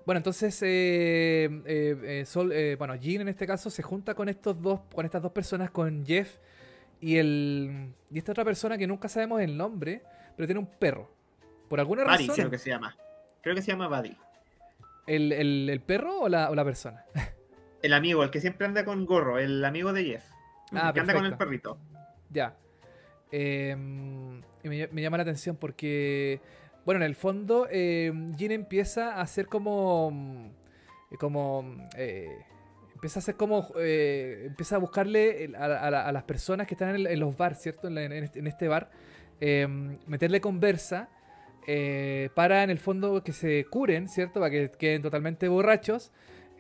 bueno, entonces, eh, eh, eh, Sol, eh, bueno, Jean en este caso se junta con estos dos, con estas dos personas, con Jeff y el y esta otra persona que nunca sabemos el nombre, pero tiene un perro. Por alguna Buddy razón, creo que se llama. Creo que se llama Buddy. ¿el, el- el perro o la, o la persona? <laughs> El amigo, el que siempre anda con gorro, el amigo de Jeff. Ah, que anda con el perrito. Ya. Em, y me, me llama la atención porque, bueno, en el fondo, Jean empieza a hacer como. mm, como. eh, empieza a hacer como. eh, empieza a buscarle a, a la- a las personas que están en, los bars, ¿cierto? En, la- en este, en este bar. em, meterle conversa. eh, para en el fondo que se curen, ¿cierto? Para que queden totalmente borrachos.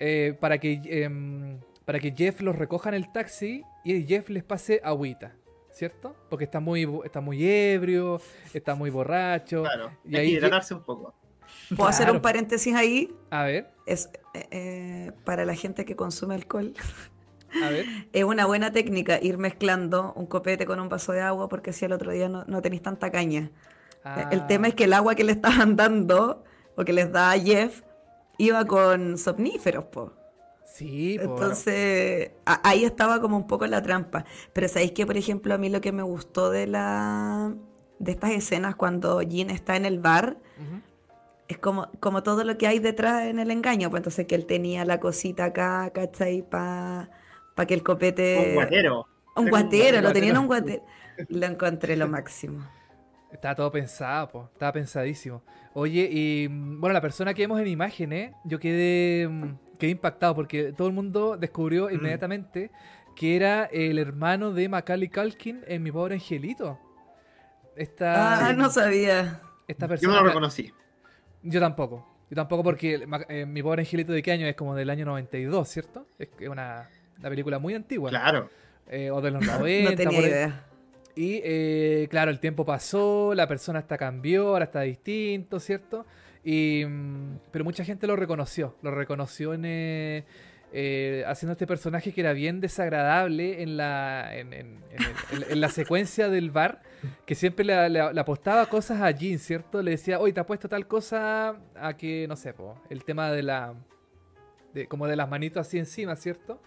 Eh, para que. em, para que Jeff los recoja en el taxi y Jeff les pase agüita. ¿cierto? Porque está muy, está muy ebrio, está muy borracho. Claro. Y hay ahí que Jeff- hidratarse un poco. ¿Puedo hacer Claro. un paréntesis ahí? A ver, Es eh, eh, para la gente que consume alcohol. a ver. <laughs> Es una buena técnica ir mezclando un copete con un vaso de agua porque así al otro día no, no tenéis tanta caña. Ah, El tema es que el agua que le estaban dando o que les da a Jeff iba con somníferos, po. Sí, po. Entonces, a- ahí estaba como un poco la trampa. Pero sabéis que, por ejemplo, a mí lo que me gustó de la de estas escenas cuando Jean está en el bar es como, como todo lo que hay detrás en el engaño. Pues entonces que él tenía la cosita acá, ¿cachai? Para que el copete. Un guatero. Un guatero, lo tenía en un guatero. <laughs> Lo encontré lo máximo. Estaba todo pensado, po. Estaba pensadísimo. Oye, y mm, bueno, la persona que vemos en imágenes, yo quedé, mm, quedé impactado porque todo el mundo descubrió Mm. inmediatamente que era el hermano de Macaulay Culkin en Mi Pobre Angelito. Esta, Ah, no sabía. esta Yo persona. no lo reconocí. Yo tampoco. Yo tampoco porque eh, Mi Pobre Angelito de qué año es como del año 92, ¿cierto? Es una, una película muy antigua. Claro. Eh, o de los 90. <laughs> No tenía idea. Y eh, claro, el tiempo pasó, la persona hasta cambió, ahora está distinto, ¿cierto? Y, mm, pero mucha gente lo reconoció, lo reconoció en, eh, eh, haciendo este personaje que era bien desagradable en la, en, en- en el- en- en la secuencia del bar, que siempre le, le- le apostaba cosas a Jean, ¿cierto? Le decía, oye, te ha puesto tal cosa a que, no sé, po, el tema de la... De, como de las manitos así encima, ¿cierto?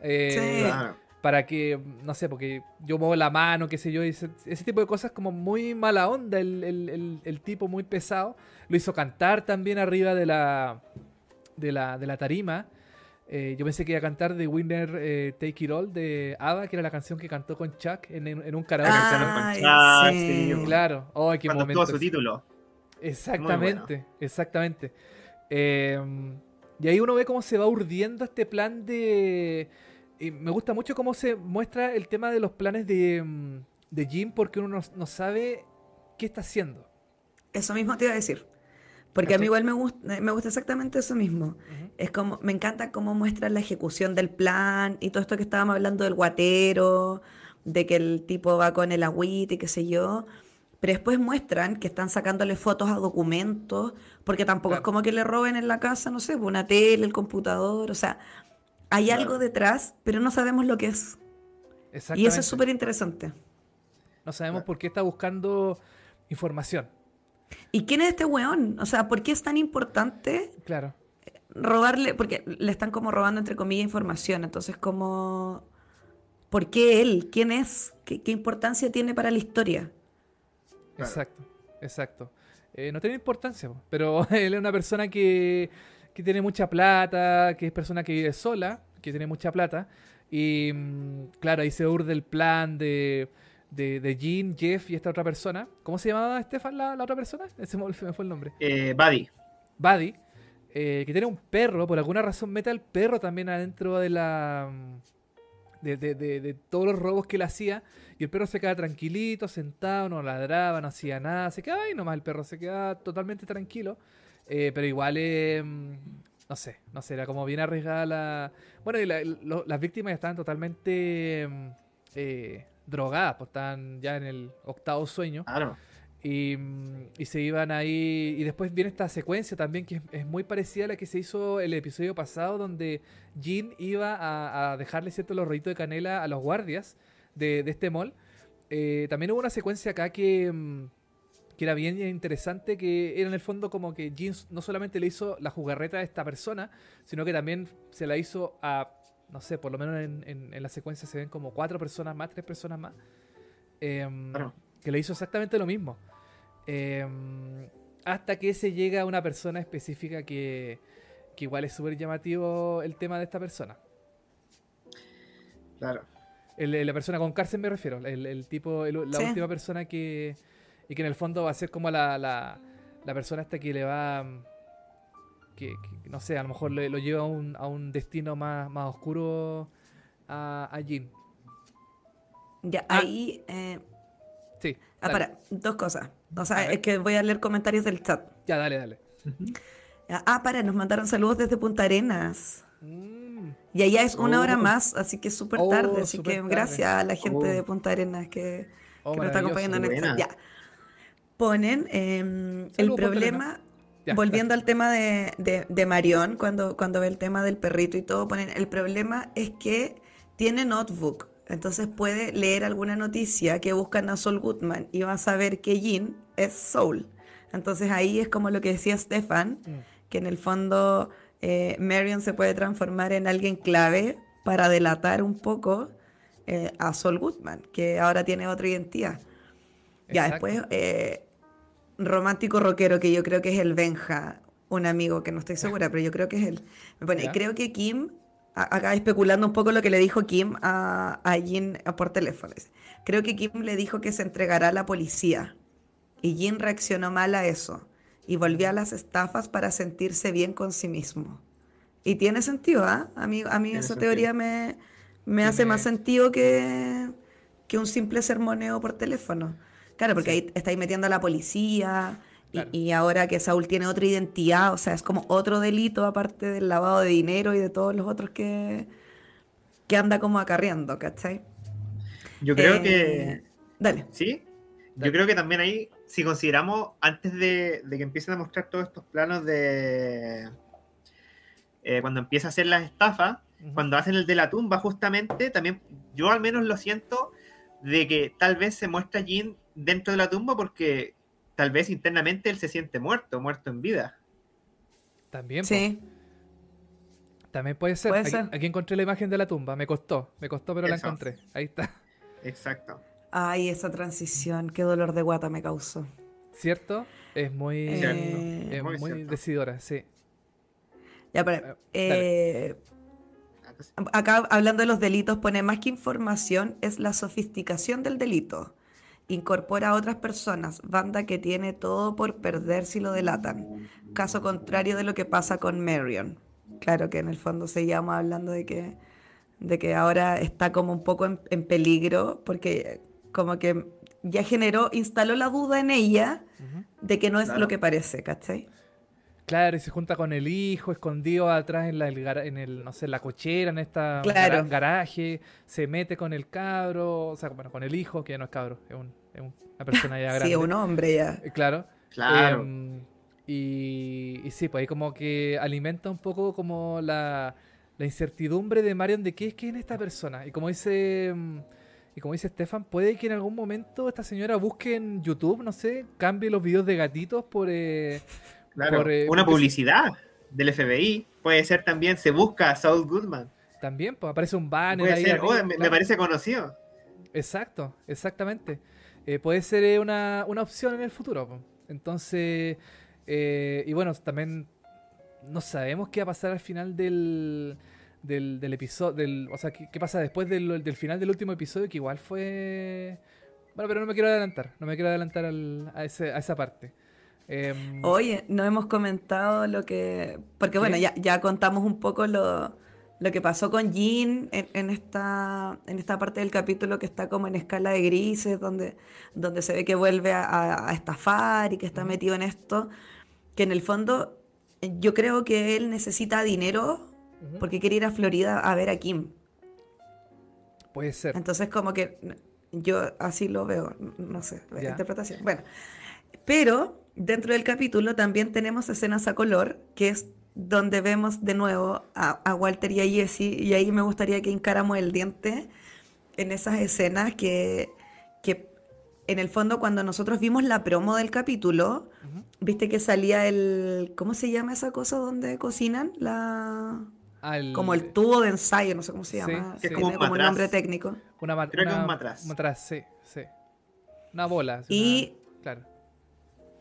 Eh, Sí. Claro. Para que, no sé, porque yo muevo la mano, qué sé yo, y ese, ese tipo de cosas como muy mala onda, el, el- el- el tipo muy pesado. Lo hizo cantar también arriba de la, de la, de la tarima. Eh, yo pensé que iba a cantar de Winner eh, Take It All de ABBA, que era la canción que cantó con Chuck en, en- en un karaoke. Ah, sí. sí. Claro, oh, qué Cuando momento. su título. Exactamente, exactamente. Eh, y ahí uno ve cómo se va urdiendo este plan de... y me gusta mucho cómo se muestra el tema de los planes de, mm, de Jim porque uno no, no sabe qué está haciendo. Eso mismo te iba a decir. Porque a mí igual me gusta, me gusta exactamente eso mismo. Es como, me encanta cómo muestra la ejecución del plan y todo esto que estábamos hablando del guatero, de que el tipo va con el agüite y qué sé yo. Pero después muestran que están sacándole fotos a documentos, porque tampoco es como que le roben en la casa, no sé, una tele, el computador, o sea, hay Claro. algo detrás, pero no sabemos lo que es. Y eso es súper interesante. No sabemos por qué está buscando información. ¿Y quién es este weón? O sea, ¿por qué es tan importante Claro. robarle, porque le están como robando entre comillas información, entonces como, ¿por qué él? ¿Quién es? ¿Qué, qué importancia tiene para la historia? Claro. Exacto, exacto. Eh, no tiene importancia, po, pero <laughs> él es una persona que, que tiene mucha plata, que es persona que vive sola, que tiene mucha plata. Y mm, claro, ahí se urde el plan de, de, de Jean, Jeff y esta otra persona. ¿Cómo se llamaba Estefan, la, la otra persona? <laughs> Ese me, fue el nombre. Eh, Buddy. Buddy, eh, que tiene un perro, por alguna razón mete al perro también adentro de la. De, de- de- de todos los robos que él hacía. Y el perro se queda tranquilito, sentado, no ladraba, no hacía nada. Se quedaba ahí nomás el perro, se quedaba totalmente tranquilo. Eh, pero igual, eh, no sé, no sé, era como bien arriesgada la. Bueno, y la- lo- las víctimas estaban totalmente. eh, drogadas, pues estaban ya en el octavo sueño. Claro. Y, y se iban ahí. Y después viene esta secuencia también que es, es muy parecida a la que se hizo el episodio pasado, donde Jean iba a, a dejarle cierto los rollitos de canela a los guardias de, de este mall. Eh, también hubo una secuencia acá que, mm, que era bien interesante, que era en el fondo como que Jean no solamente le hizo la jugarreta a esta persona, sino que también se la hizo a, no sé, por lo menos en, en- en la secuencia se ven como cuatro personas más, tres personas más. Em, Claro. que le hizo exactamente lo mismo. Eh, hasta que se llega a una persona específica que, que igual es súper llamativo el tema de esta persona. Claro. El- la persona con cárcel me refiero. El, el tipo, el- la Sí. última persona que. Y que en el fondo va a ser como la, la, la persona hasta que le va. mm, Que, que, no sé, a lo mejor le- lo lleva a un, a un destino más, más oscuro a, a Jean. Ya, Ah. ahí. eh, Sí. ah, para, dos cosas. O sea, es que voy a leer comentarios del chat. Ya, dale, dale. Ah, para, nos mandaron saludos desde Punta Arenas. Mm, Y allá es una hora Oh. más, así que es súper Oh, tarde. Así súper que tarde. gracias a la gente Oh. de Punta Arenas que, oh, que nos está acompañando en el chat. Ya. Ponen em, el problema, Ya, volviendo al tema de, de, de Marión, cuando, cuando ve el tema del perrito y todo, ponen, el problema es que tiene notebook, entonces puede leer alguna noticia que buscan a Saul Goodman y va a saber que Jean es Soul. Entonces ahí es como lo que decía Stefan, Mm. que en el fondo eh, Marion se puede transformar en alguien clave para delatar un poco eh, a Saul Goodman, que ahora tiene otra identidad. Ya, después, eh, romántico rockero, que yo creo que es el Benja, un amigo que no estoy segura, pero yo creo que es él. Me pone, Ya. creo que Kim, a- acá especulando un poco lo que le dijo Kim a, a Jin por teléfono. dice, Creo que Kim le dijo que se entregará a la policía. Y Jin reaccionó mal a eso. Y volvió a las estafas para sentirse bien con sí mismo. Y tiene sentido, ¿ah? A mí, a mí esa sentido. teoría me, me hace más sentido que, que un simple sermoneo por teléfono. Claro, porque Sí. ahí estáis metiendo a la policía y, Claro. y ahora que Saúl tiene otra identidad, o sea, es como otro delito aparte del lavado de dinero y de todos los otros que, que anda como acarreando, ¿cachai? Yo creo Eh, que. Dale. Sí. Dale. Yo creo que también ahí, si consideramos, antes de, de que empiecen a mostrar todos estos planos de. eh, cuando empieza a hacer las estafas, cuando hacen el de la tumba, justamente, también yo al menos lo siento de que tal vez se muestra Jean dentro de la tumba porque tal vez internamente él se siente muerto, muerto en vida. También. Sí, También puede ser. Puede aquí, ser. aquí encontré la imagen de la tumba. Me costó, me costó, pero la encontré. Ahí está. Exacto. ay, esa transición, qué dolor de guata me causó. ¿Cierto? Es muy, Eh, es Muy decidora, sí. Ya, pero, Eh, eh, Acá hablando de los delitos, pone más que información es la sofisticación del delito. Incorpora a otras personas, banda que tiene todo por perder si lo delatan. Caso contrario de lo que pasa con Marion. Claro que en el fondo seguíamos hablando de que, de que ahora está como un poco en, en peligro porque como que ya generó, instaló la duda en ella de que no es Claro. lo que parece, ¿cachai? Claro, y se junta con el hijo, escondido atrás en la, en el, no sé, la cochera, en esta Claro. gara- garaje, se mete con el cabro, o sea, bueno, con el hijo, que ya no es cabro, es, un- es un- una persona ya <laughs> grande. Sí, un hombre ya. Eh, Claro. Claro. Em, y, y sí, pues ahí como que alimenta un poco como la, la incertidumbre de Marion de qué es quién es esta persona. Y como dice mm, y como dice Stefan, puede que en algún momento esta señora busque en YouTube, no sé, cambie los videos de gatitos por eh, Claro. por, eh, Una publicidad del FBI. Puede ser también, se busca a Saul Goodman. también, pues aparece un banner Puede ahí ser, arriba, oh, me, parece conocido. Exacto, exactamente. Eh, puede ser eh, una, una opción en el futuro. po. Entonces, eh, y bueno, también no sabemos qué va a pasar al final del, del, del episodio, del, o sea, qué, qué pasa después del, del final del último episodio, que igual fue... Bueno, pero no me quiero adelantar, no me quiero adelantar al- a, ese- a esa parte. Em, Oye, no hemos comentado lo que. Porque bueno, ya, ya contamos un poco lo, lo que pasó con Jean en, en esta, en esta parte del capítulo que está como en escala de grises, donde, donde se ve que vuelve a, a- estafar y que está metido en esto. Que en el fondo, eh, yo creo que él necesita dinero porque quiere ir a Florida a ver a Kim. Puede ser. Entonces, como que yo así lo veo, no sé, la interpretación. Bueno, pero dentro del capítulo también tenemos escenas a color, que es donde vemos de nuevo a, a Walter y a Jesse, y ahí me gustaría que encáramos el diente en esas escenas que, que en el fondo cuando nosotros vimos la promo del capítulo, Ujú. viste que salía el, ¿cómo se llama esa cosa donde cocinan? La... El- Como el tubo de ensayo, no sé cómo se Sí, llama, sí. Es como tiene un como un matraz. nombre técnico. Una Creo que es una- un matraz. matraz, sí, sí. Una bola. Y- una- Claro.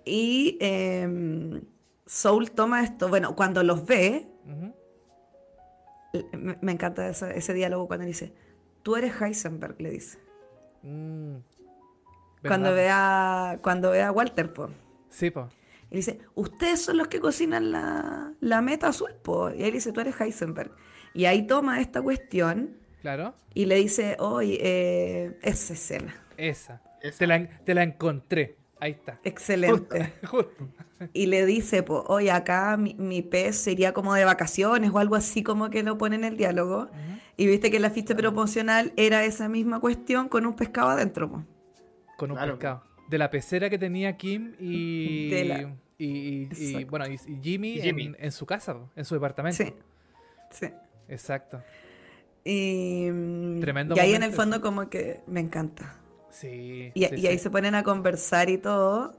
Y em, Soul toma esto, bueno, cuando los ve, me, me encanta ese, ese diálogo cuando dice, tú eres Heisenberg, le dice. Mm. Cuando ve, a, cuando ve a Walter, po. Sí, po. Y dice, ustedes son los que cocinan la, la meta azul, po. Y él dice, tú eres Heisenberg. Y ahí toma esta cuestión Claro. y le dice, oye, eh, esa escena. Esa. Esa. Te, la, te la encontré. Ahí está. Excelente. Justo. <laughs> Y le dice, pues, oye, acá mi, mi pez sería como de vacaciones o algo así como que lo pone en el diálogo. Y viste que la ficha promocional era esa misma cuestión con un pescado adentro. po. Con un Claro. pescado. De la pecera que tenía Kim y. De la- Y, y- y, bueno, y, Jimmy, Y Jimmy. En, en su casa, po, en su departamento. Sí. Sí. Exacto. Y, mm, Tremendo y ahí en el fondo como que me encanta. Sí. Y, sí, y ahí sí. se ponen a conversar y todo.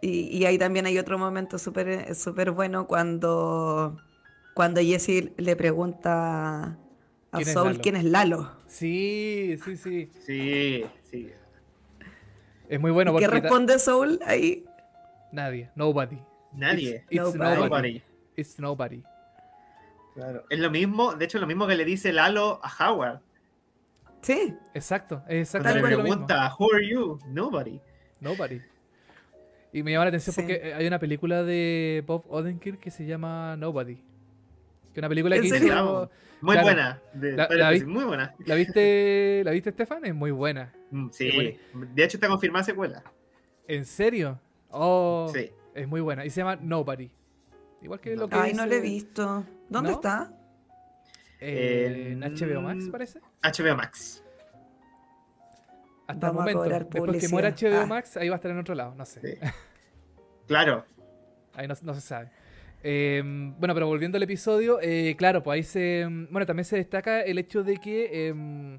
Y, y ahí también hay otro momento súper súper bueno cuando, cuando Jesse le pregunta a ¿Quién es Soul quién es Lalo. Sí, sí, sí. Sí, sí. Es muy bueno ¿Y qué porque. ta- responde Soul ahí? Nadie. Nobody. Nadie. It's, it's Nobody. nobody. Nobody. It's nobody. Claro. Es lo mismo, de hecho, lo mismo que le dice Lalo a Howard. Sí, Exacto. Es Cuando le pregunta, ¿Who are you? Nobody. Nobody. Y me llama la atención Sí. porque hay una película de Bob Odenkirk que se llama Nobody. Que es una película ¿En que serio? hizo. Muy Claro. buena. De, La- la vi- muy buena. ¿La viste, ¿La viste, Stefan? Es muy buena. Mm, Sí. buena. De hecho, está confirmada secuela. ¿En serio? Oh, Sí. es muy buena. Y se llama Nobody. Igual que lo que Ay, no lo he visto. ¿Dónde ¿No? está? eh, en En- HBO Max, parece. HBO Max. Hasta el Vamos momento. Después que muera HBO Ah. Max, ahí va a estar en otro lado. No sé. Sí. <laughs> Claro. Ahí no, no se sabe. Eh, bueno, pero volviendo al episodio, eh, claro, pues ahí se. Bueno, también se destaca el hecho de que. em,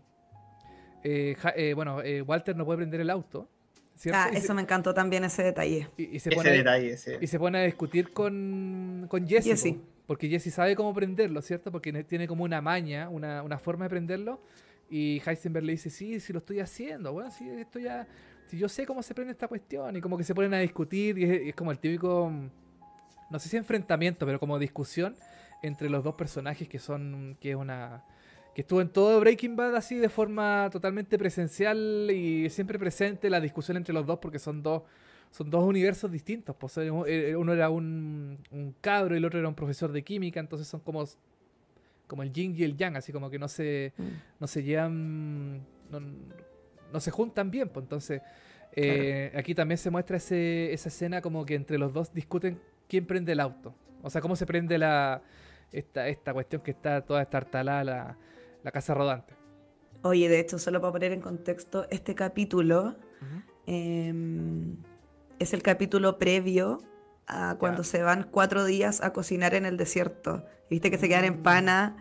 eh, Ja- eh, bueno, eh, Walter no puede prender el auto. ¿cierto? Ah, y, eso se, me encantó también ese detalle. y- y se Ese pone, detalle, ese. y se pone a discutir con, con Jesse. Jesse. Po, porque Jesse sabe cómo prenderlo, ¿cierto? Porque ne- tiene como una maña, una, una forma de prenderlo. Y Heisenberg le dice, sí, sí lo estoy haciendo, bueno, sí, esto ya... Yo sé cómo se prende esta cuestión. Y como que se ponen a discutir y es, y es como el típico... mm, No sé si enfrentamiento, pero como discusión entre los dos personajes que son... Que es una... Que estuvo en todo Breaking Bad así de forma totalmente presencial y siempre presente la discusión entre los dos porque son dos son dos universos distintos. Pues, eh, eh, uno era un, un cabro y el otro era un profesor de química, entonces son como, como el yin y el yang, así como que no se, Mm. no se llevan, no, no se juntan bien. Pues, entonces, eh, aquí también se muestra ese, esa escena como que entre los dos discuten quién prende el auto. O sea, cómo se prende la esta, esta cuestión que está toda estartalada la, la casa rodante. Oye, de hecho, solo para poner en contexto, este capítulo es el capítulo previo a cuando se van cuatro días a cocinar en el desierto. Viste que se quedan en Mm. pana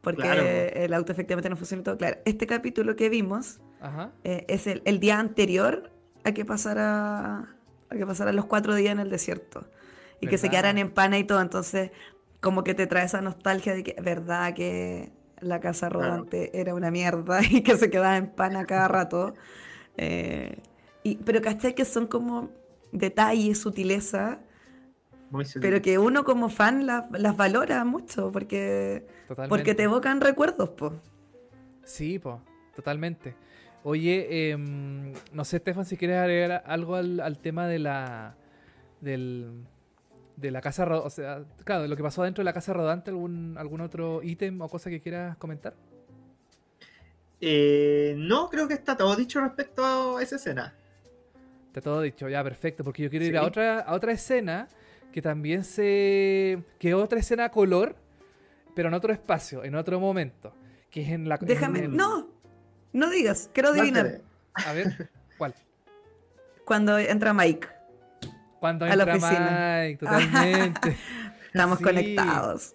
porque Claro. el auto efectivamente no funciona y todo. Claro, este capítulo que vimos Ajá. eh, es el, el día anterior a que pasara a que pasaran los cuatro días en el desierto y que se quedaran en pana y todo entonces como que te trae esa nostalgia de que verdad que la casa rodante era una mierda <laughs> y que se quedaba en pana cada rato Eh, y, pero ¿cachai? que son como detalles, sutileza Muy pero que uno como fan la- las valora mucho porque Totalmente. porque te evocan recuerdos po. Sí, pues, totalmente. Oye, em, no sé, Stefan, si quieres agregar algo al, al tema de la del, de la casa rodante, o sea, claro, de lo que pasó dentro de la casa rodante, algún algún otro ítem o cosa que quieras comentar. Eh, no, creo que está todo dicho respecto a esa escena. Está todo dicho, ya, perfecto, porque yo quiero ir Sí. a otra a otra escena que también se que es otra escena a color, pero en otro espacio, en otro momento, que es en la en déjame el- no No digas, quiero adivinar. A ver, ¿cuál? Cuando entra Mike. Cuando A la entra oficina. Mike, totalmente. <laughs> Estamos Sí. conectados.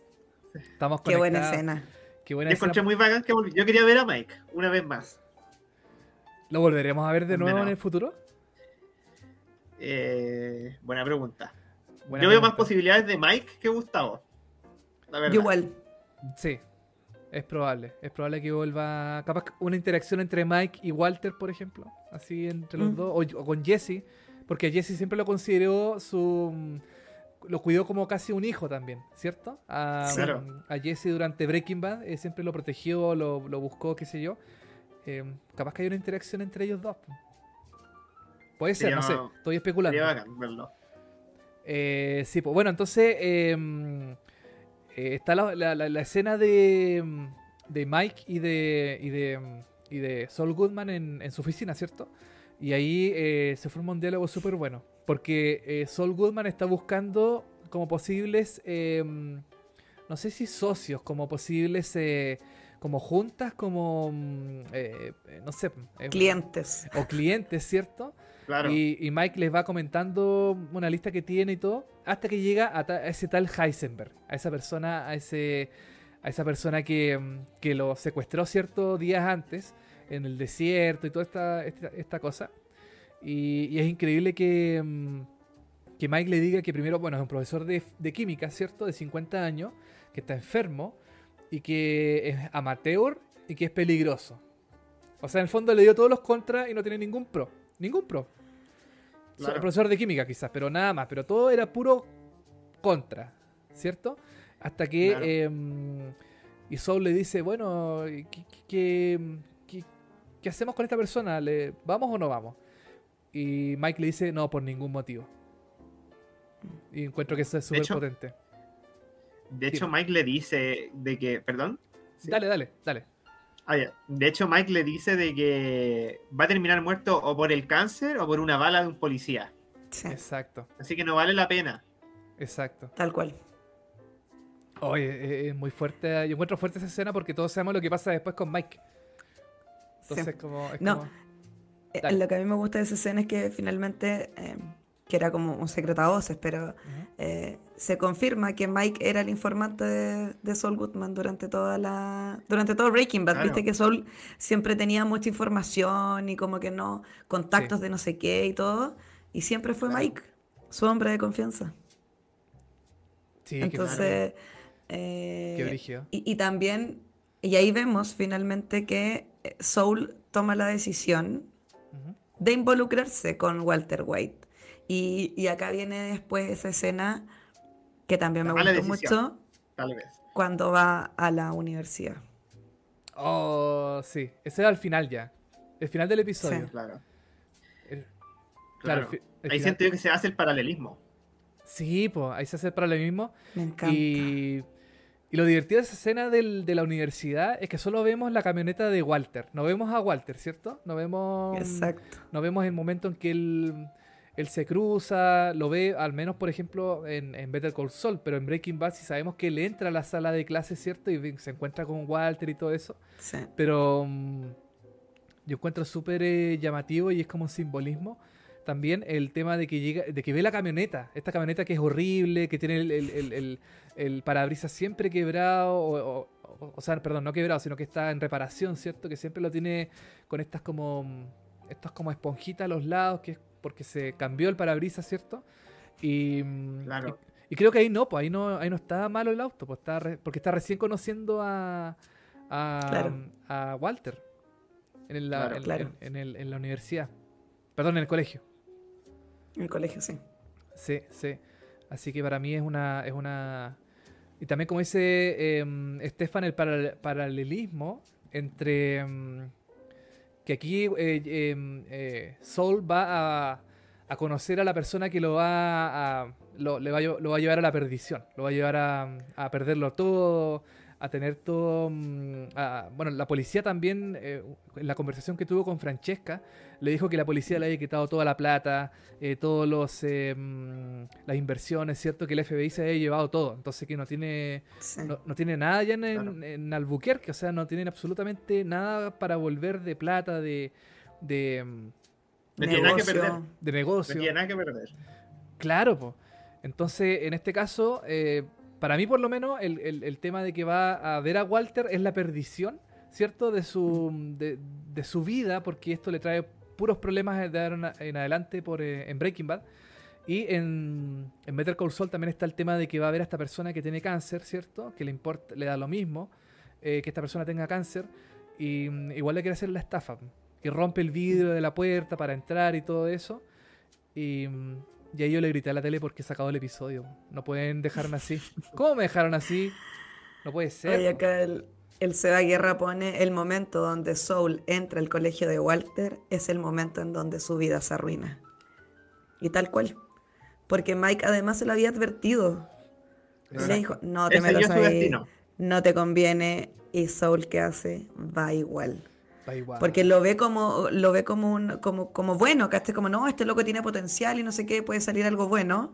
Estamos Qué buena conectados. escena. Qué buena Yo escena. encontré muy bacán que volví. Yo quería ver a Mike una vez más. ¿Lo volveremos a ver de nuevo no. en el futuro? Eh, buena pregunta. Buena Yo veo más posibilidades de Mike que Gustavo. La verdad. Yo igual. Sí, es probable. Es probable que vuelva. Capaz que una interacción entre Mike y Walter, por ejemplo. Así entre los Mm. dos. O, o con Jesse. Porque Jesse siempre lo consideró su. mm, Lo cuidó como casi un hijo también, ¿cierto? A. Claro. mm, a Jesse durante Breaking Bad eh, siempre lo protegió, lo, lo buscó, qué sé yo. Eh, capaz que hay una interacción entre ellos dos. Puede ser, Sería- no sé. Estoy especulando. Sería bacán verlo. Eh, sí, pues bueno, entonces eh, eh, está la, la- la- la escena de, mm, de Mike y de, y de, mm, y de Saul Goodman en, en su oficina, ¿cierto? Y ahí eh, se forma un diálogo súper bueno, porque eh, Saul Goodman está buscando como posibles, eh, no sé si socios, como posibles, eh, como juntas, como, mm, eh, eh, no sé, eh, Clientes. o clientes, ¿cierto? Y, Mike les va comentando una lista que tiene y todo, hasta que llega a, ese tal Heisenberg, a esa persona, a ese, a esa persona que, mm, que lo secuestró ciertos días antes en el desierto y toda esta, esta, cosa. Y, es increíble que, mm, que Mike le diga que primero, bueno, es un profesor de química, ¿cierto? De 50 años, que está enfermo y que es amateur y que es peligroso. O sea, en el fondo le dio todos los contras y no tiene ningún pro. Ningún pro. Claro. profesor de química quizás, pero nada más. Pero todo era puro contra, ¿cierto? Hasta que Claro. em, y Saul le dice, bueno, ¿qué, qué- qué- qué hacemos con esta persona? ¿Le, ¿Vamos o no vamos? Y Mike le dice, no, por ningún motivo. Y encuentro que eso es súper potente. De hecho. Mike le dice de que. ¿Perdón? Sí. Dale, dale, dale. Ah. De hecho, Mike le dice de que va a terminar muerto o por el cáncer o por una bala de un policía. Sí, Exacto, Así que no vale la pena. exacto. tal cual. Oye, es, es muy fuerte. Yo encuentro fuerte esa escena porque todos sabemos lo que pasa después con Mike. Sí. Entonces, como, es No, como- Eh. Lo que a mí me gusta de esa escena es que finalmente, eh, que era como un secreto a voces, pero eh, se confirma que Mike era el informante de, de Saul Goodman durante toda la durante todo Breaking Bad. Claro. Viste que Saul siempre tenía mucha información y como que no, contactos de no sé qué y todo. Y siempre fue Claro. Mike, su hombre de confianza. Sí, qué Entonces, eh, Qué brígido. y, y también, y ahí vemos finalmente que eh, Saul toma la decisión de involucrarse con Walter White. Y, y acá viene después esa escena que también La me gustó decisión. mucho Tal vez. cuando va a la universidad. Oh, sí. Ese era el final ya. El final del episodio. Sí. Claro. El- claro, claro. el el Ahí siento yo que se hace el paralelismo. Sí, pues ahí se hace para lo mismo. Me encanta. Y, y lo divertido de esa escena del- de la universidad es que solo vemos la camioneta de Walter. No vemos a Walter, ¿cierto? No vemos. Exacto. No vemos el momento en que él, él se cruza, lo ve, al menos por ejemplo en, en Better Call Saul, pero en Breaking Bad sí sabemos que él entra a la sala de clases, ¿cierto? Y se encuentra con Walter y todo eso. Sí. Pero mm, yo encuentro súper eh, llamativo y es como un simbolismo. También el tema de que llega, de que ve la camioneta, esta camioneta que es horrible, que tiene el, el, el- el- el parabrisas siempre quebrado, o, o- o- o sea, perdón, no quebrado, sino que está en reparación, ¿cierto? Que siempre lo tiene con estas como mm, estas como esponjitas a los lados, que es porque se cambió el parabrisas, ¿cierto? Y, Claro. y, y creo que ahí no, pues ahí no, ahí no está malo el auto, pues está re- porque está recién conociendo a, a, Claro. a Walter en, la, Claro. en- Claro. en- en el- en la universidad. Perdón, en el colegio. En el colegio, sí. Sí, sí. Así que para mí es una. Es una... Y también, como dice em, Estefan, el paral- paralelismo entre. em, que aquí eh, em, eh, Saul va a, a conocer a la persona que lo va a. Lo, va a, llevar a la perdición. Lo va a llevar a perderlo todo. A tener todo... mm, a- bueno, la policía también, eh, en la conversación que tuvo con Francesca, le dijo que la policía le había quitado toda la plata, eh, todos los eh, mm, las inversiones, ¿cierto? Que el FBI se había llevado todo. Entonces que no tiene Sí. no, no tiene nada ya en, en- Claro. en Albuquerque, o sea, no tienen absolutamente nada para volver de plata, de, de, mm, No tiene nada que Negocio. perder. de No negocio. tiene nada que perder. Claro, po. Entonces, en este caso, eh, para mí por lo menos, el, tema de que va a ver a Walter es la perdición, ¿cierto? De su, de, su vida, porque esto le trae puros problemas de en adelante por, eh, en Breaking Bad. Y en, en Better Call Saul también está el tema de que va a ver a esta persona que tiene cáncer, ¿cierto? Que le importa, le da lo mismo eh, que esta persona tenga cáncer. Y mm, igual le quiere hacer la estafa. Que rompe el vidrio de la puerta para entrar y todo eso. Y, mm, y ahí yo le grité a la tele porque he sacado el episodio. No pueden dejarme así. ¿Cómo me dejaron así? No puede ser. Oye, acá el, el Seba Guerra pone el momento donde Soul entra al colegio de Walter es el momento en donde su vida se arruina. Y tal cual. Porque Mike además se lo había advertido. Le dijo, no te su ahí, destino. no te conviene. Y Soul, ¿qué hace? Va igual. Igual. Porque lo ve como, lo ve como un, como, como bueno, que Como, no, este loco tiene potencial y no sé qué, puede salir algo bueno.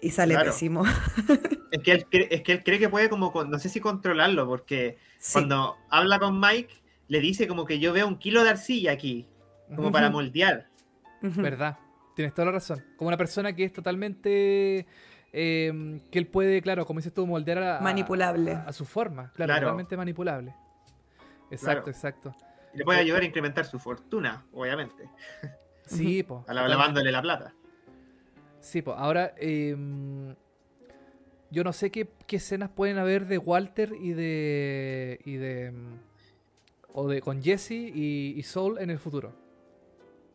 Y sale Claro. pésimo. <laughs> Es que, él cree, es que él cree que puede como, no sé si controlarlo, porque Sí. cuando habla con Mike, le dice como que yo veo un kilo de arcilla aquí, como Ujú. para moldear. Verdad. Tienes toda la razón. Como una persona que es totalmente. eh, que él puede, claro, como dices tú, moldear a, a- Manipulable. A, a su forma. Claro, Claro. totalmente manipulable. Exacto, Claro. exacto. Y le puede ayudar a incrementar su fortuna, obviamente, <laughs> Sí, po. <laughs> a la- lavándole la plata. Sí, pues ahora em, yo no sé qué, qué escenas pueden haber de Walter y de y de em, o de con Jesse y, y Soul en el futuro.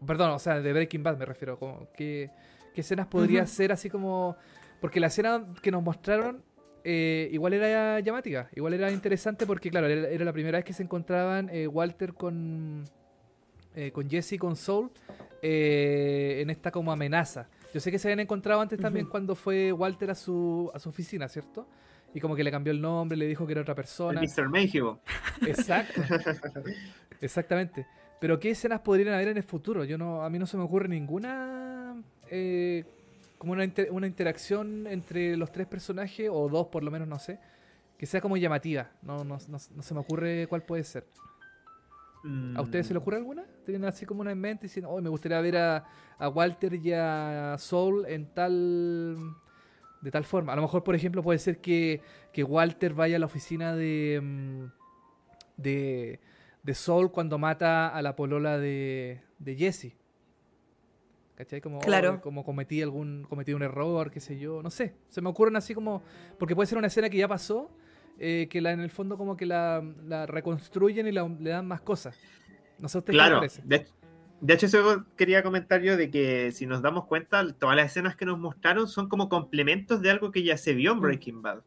Perdón, o sea, de Breaking Bad me refiero. Como, ¿qué, qué escenas podría Ujú. ser así como porque la escena que nos mostraron eh, igual era llamativa, igual era interesante porque claro era, era la primera vez que se encontraban eh, Walter con eh, con Jesse con Soul eh, en esta como amenaza. Yo sé que se habían encontrado antes también cuando fue Walter a su, a su oficina, ¿cierto? Y como que le cambió el nombre, le dijo que era otra El persona. Mr. Mayhew. Exacto. Exactamente. Pero ¿qué escenas podrían haber en el futuro? Yo no, a mí no se me ocurre ninguna eh, como una, inter- una interacción entre los tres personajes, o dos por lo menos, no sé, que sea como llamativa. No, no, no, no se me ocurre cuál puede ser. ¿A ustedes se les ocurre alguna? ¿Tienen así como una en mente diciendo, oh, me gustaría ver a, a Walter y a Soul en tal. de tal forma? A lo mejor, por ejemplo, puede ser que, que Walter vaya a la oficina de. mm, de. de Soul cuando mata a la polola de. de Jesse. ¿Cachai? Como, oh, Claro. como cometí algún. cometí un error, qué sé yo. No sé. Se me ocurren así como. Porque puede ser una escena que ya pasó. eh, que la, en el fondo como que la, la reconstruyen y la- le dan más cosas. No sé a qué les Claro, parece. de, de hecho eso quería comentar yo de que si nos damos cuenta, todas las escenas que nos mostraron son como complementos de algo que ya se vio en Mm. Breaking Bad.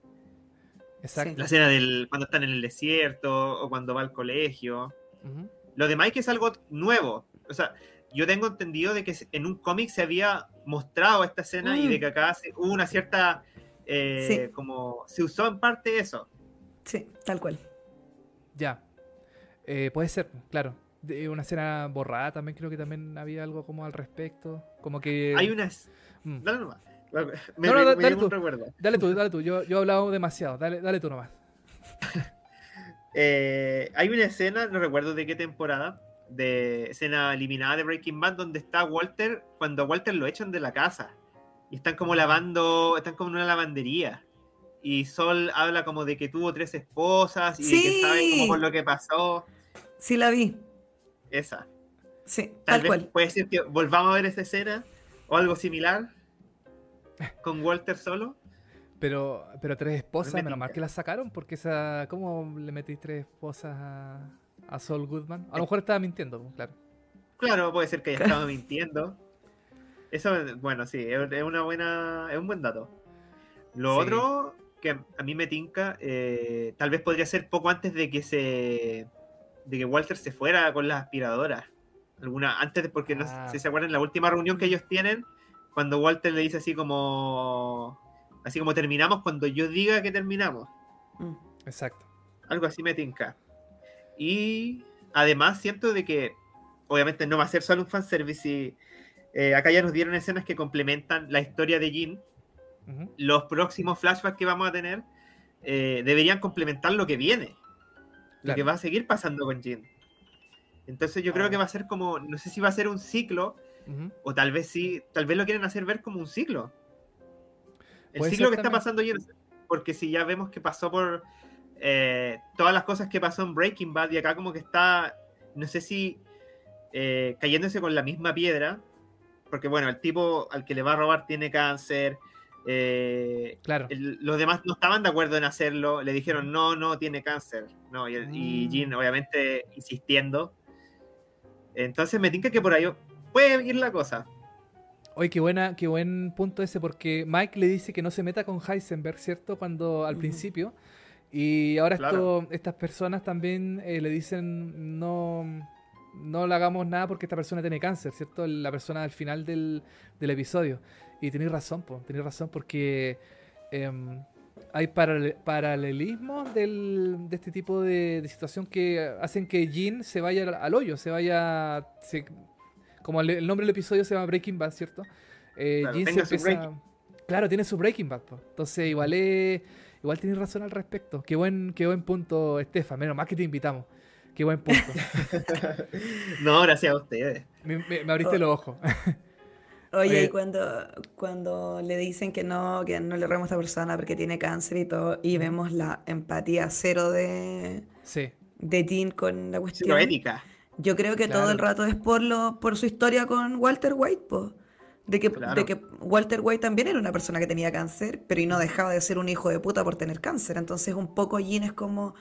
Exacto. La escena del cuando están en el desierto o cuando va al colegio. Ujú. Lo de Mike es algo nuevo. O sea, yo tengo entendido de que en un cómic se había mostrado esta escena y Mm. de que acá se- hubo una cierta... eh, Sí. como se usó en parte eso. Sí, tal cual. Ya. Eh, puede ser, claro. De una escena borrada también creo que también había algo como al respecto. Como que... Hay unas... Mm. Dale nomás. Me, No, no, me- da- me dale tú. recuerdo. Dale tú, dale tú. Yo, yo he hablado demasiado. Dale, dale tú nomás. <laughs> Eh, hay una escena, no recuerdo de qué temporada, de escena eliminada de Breaking Bad, donde está Walter, cuando a Walter lo echan de la casa. Y están como lavando, están como en una lavandería. Y Sol habla como de que tuvo tres esposas y de que sabe como por lo que pasó. Sí la vi. Esa. Sí, Tal tal vez cual. puede ser que volvamos a ver esa escena o algo similar <laughs> con Walter solo. Pero, pero tres esposas, Me menos mal que las sacaron, porque esa. ¿Cómo le metí tres esposas a, a Saul Goodman? A lo mejor estaba mintiendo, pues, claro. Claro, puede ser que haya estado <laughs> mintiendo. Eso, bueno, sí, es una buena, es un buen dato. Lo Sí. otro que a mí me tinca, eh, tal vez podría ser poco antes de que se, de que Walter se fuera con las aspiradoras. Alguna, antes de, porque no Ah. sé si se acuerdan la última reunión que ellos tienen, cuando Walter le dice así como, así como terminamos cuando yo diga que terminamos. Mm. Exacto. Algo así me tinca. Y además siento de que obviamente no va a ser solo un fanservice y eh, acá ya nos dieron escenas que complementan la historia de Jin. Los próximos flashbacks que vamos a tener eh, deberían complementar lo que viene. Lo que va a seguir pasando con Jin. Entonces yo creo que va a ser como, no sé si va a ser un ciclo, o tal vez sí, tal vez lo quieren hacer ver como un ciclo. El ciclo que está pasando Jin, porque si ya vemos que pasó por eh, todas las cosas que pasó en Breaking Bad y acá como que está, no sé si eh, cayéndose con la misma piedra, porque bueno, el tipo al que le va a robar tiene cáncer, eh, Claro. el- los demás no estaban de acuerdo en hacerlo, le dijeron no, no, tiene cáncer, no, y, el- y Mm. Jin obviamente insistiendo. Entonces me tinca que por ahí puede ir la cosa. Oye, qué buena, qué buen punto ese, porque Mike le dice que no se meta con Heisenberg, ¿cierto? Cuando al principio. Y ahora Claro. esto, estas personas también eh, le dicen no, no le hagamos nada porque esta persona tiene cáncer, ¿cierto? La persona al final del, del episodio. Y tenéis razón, po, tenéis razón, porque em, hay parale- paralelismos del- de este tipo de, de situación que hacen que Jean se vaya al, al hoyo, se vaya. se- como el, el nombre del episodio se llama Breaking Bad, ¿cierto? Eh, Claro, Jean se empieza. Claro, tiene su Breaking Bad. po. Entonces, igual es, igual tienes razón al respecto. Qué buen, qué buen punto, Estefan. Menos más que te invitamos. Qué buen punto. <laughs> No, gracias a ustedes. me, me- me abriste Oh. los ojos. <laughs> Oye, Oye. y cuando, cuando le dicen que no, que no le robemos a esta persona porque tiene cáncer y todo, y vemos la empatía cero de, sí. de Jean con la Cero cuestión, ética. yo creo que todo el rato es por lo, por su historia con Walter White, po. De que, Claro. de que Walter White también era una persona que tenía cáncer, pero y no dejaba de ser un hijo de puta por tener cáncer. Entonces un poco Jean es como,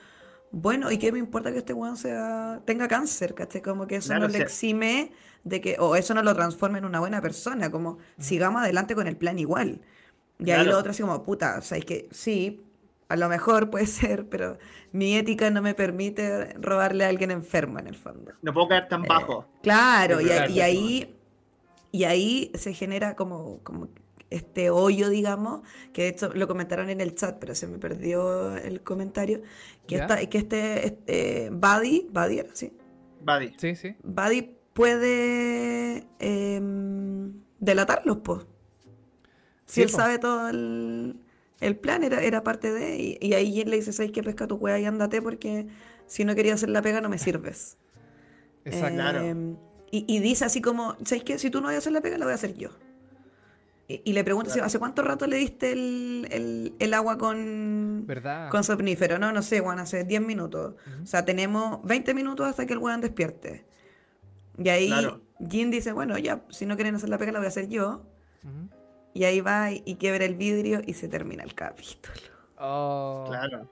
bueno, ¿y qué me importa que este weón sea, tenga cáncer? ¿Cachai? Como que eso Claro, no le sea- exime de que, o eso no lo transforma en una buena persona, como sigamos adelante con el plan igual. Y ahí lo otro así como, puta, o sea, es que sí, a lo mejor puede <laughs> ser, pero mi ética no me permite robarle a alguien enfermo en el fondo. No puedo caer tan bajo. Claro, y ahí, y ahí se genera como, como este hoyo, digamos, que de hecho lo comentaron en el chat, pero se me perdió el comentario, que, ¿Ya? esta, que este, este Buddy, Buddy era así, Buddy. Sí, sí. Buddy puede em, delatarlos, pues. Si Sí, él po. sabe todo el, el plan, era, era parte de, y, y ahí él le dice, ¿sabes qué? Pesca tu hueá y ándate porque si no querías hacer la pega no me sirves. Exacto. Claro. Y, y dice así como, ¿sabes qué? Si tú no vas a hacer la pega, la voy a hacer yo. Y, y le pregunta, Claro. ¿hace cuánto rato le diste el, el- el agua con, ¿Verdad? con somnífero? No, no sé, Juan, hace 10 minutos. O sea, tenemos 20 minutos hasta que el weón despierte. Y ahí Claro. Jin dice, bueno, ya, si no quieren hacer la pega, la voy a hacer yo. Y ahí va y, y quiebra el vidrio y se termina el capítulo. Oh. Claro.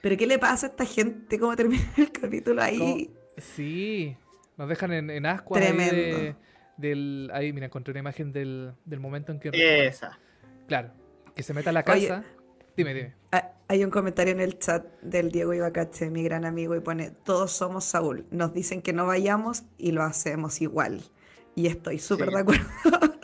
¿Pero qué le pasa a esta gente? ¿Cómo termina el capítulo ahí? Sí, nos dejan en, en ascuas ahí Tremendo. de- del... Ahí, mira, encontré una imagen del, del momento en que... Esa. Claro, que se meta a la Oye. casa. Dime, dime. Hay un comentario en el chat del Diego Ibacache, mi gran amigo, y pone, todos somos Saúl. Nos dicen que no vayamos y lo hacemos igual. Y estoy súper Sí. de acuerdo.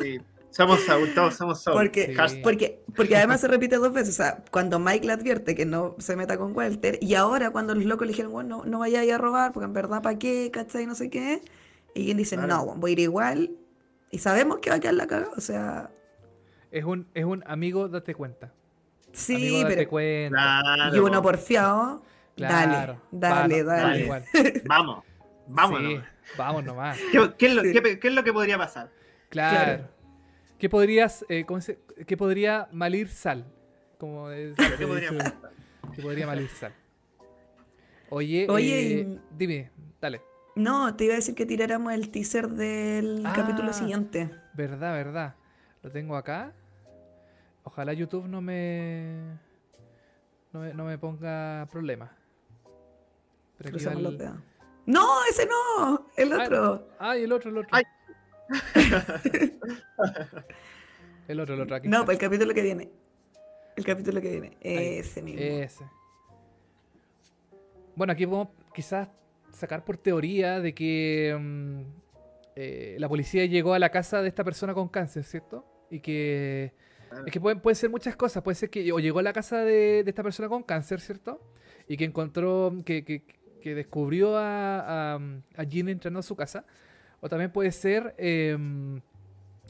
Sí. <laughs> Somos Saúl, todos somos Saúl. Porque, Sí. Porque, porque además se repite dos veces. O sea, cuando Mike le advierte que no se meta con Walter, y ahora cuando los locos le dijeron, bueno, no, no vayáis a robar, porque en verdad, ¿para qué? ¿Cachai? No sé qué. Y quien dice, Claro. no, voy a ir igual. Y sabemos que va a quedar la cagada. O sea, Es un, es un amigo, date cuenta. sí, amigo, date pero. cuenta. Claro. Y uno porfiado, Claro. dale, dale, Va- dale. igual. Vamos. Vamos. Sí, vamos nomás. ¿Qué, qué es lo, Sí. qué- qué es lo que podría pasar? Claro. Claro. ¿Qué podrías, eh, cómo se- qué podría malir sal? Como es- Claro, ¿qué podría dicho, que podría malir sal. Oye, Oye, eh, dime, dale. No, te iba a decir que tiráramos el teaser del Ah. capítulo siguiente. Verdad, verdad. Lo tengo acá. Ojalá YouTube no me no me, no me ponga problemas. Pero el- dedos. No, ese no, el Ah, otro. Ay, el otro, el otro. Ay. <laughs> el otro, el otro. Aquí No, está. pues el capítulo que viene. El capítulo que viene. Ahí. Ese mismo. Ese. Bueno, aquí podemos quizás sacar por teoría de que mm, eh, la policía llegó a la casa de esta persona con cáncer, ¿cierto? Y que... Claro. Es que pueden, pueden ser muchas cosas. Puede ser que o llegó a la casa de, de esta persona con cáncer, ¿cierto? y que encontró, que, que, que descubrió a, a, a Jean entrando a su casa. O también puede ser em,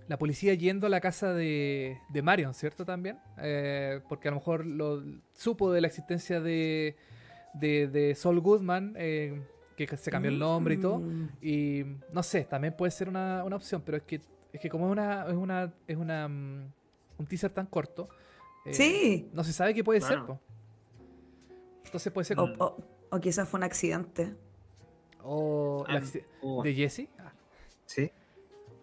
la policía yendo a la casa de, de Marion, ¿cierto? También. Eh, porque a lo mejor lo, supo de la existencia de, de, de Saul Goodman, eh, que se cambió el nombre y todo. Mm. Y no sé, también puede ser una, una opción, pero es que, es que como es una, es una, es una mm, un teaser tan corto, eh, Sí. no se sabe qué puede ser, po. Entonces puede ser O, o- o quizás fue un accidente. o la Ah, uh, de Jesse. Sí.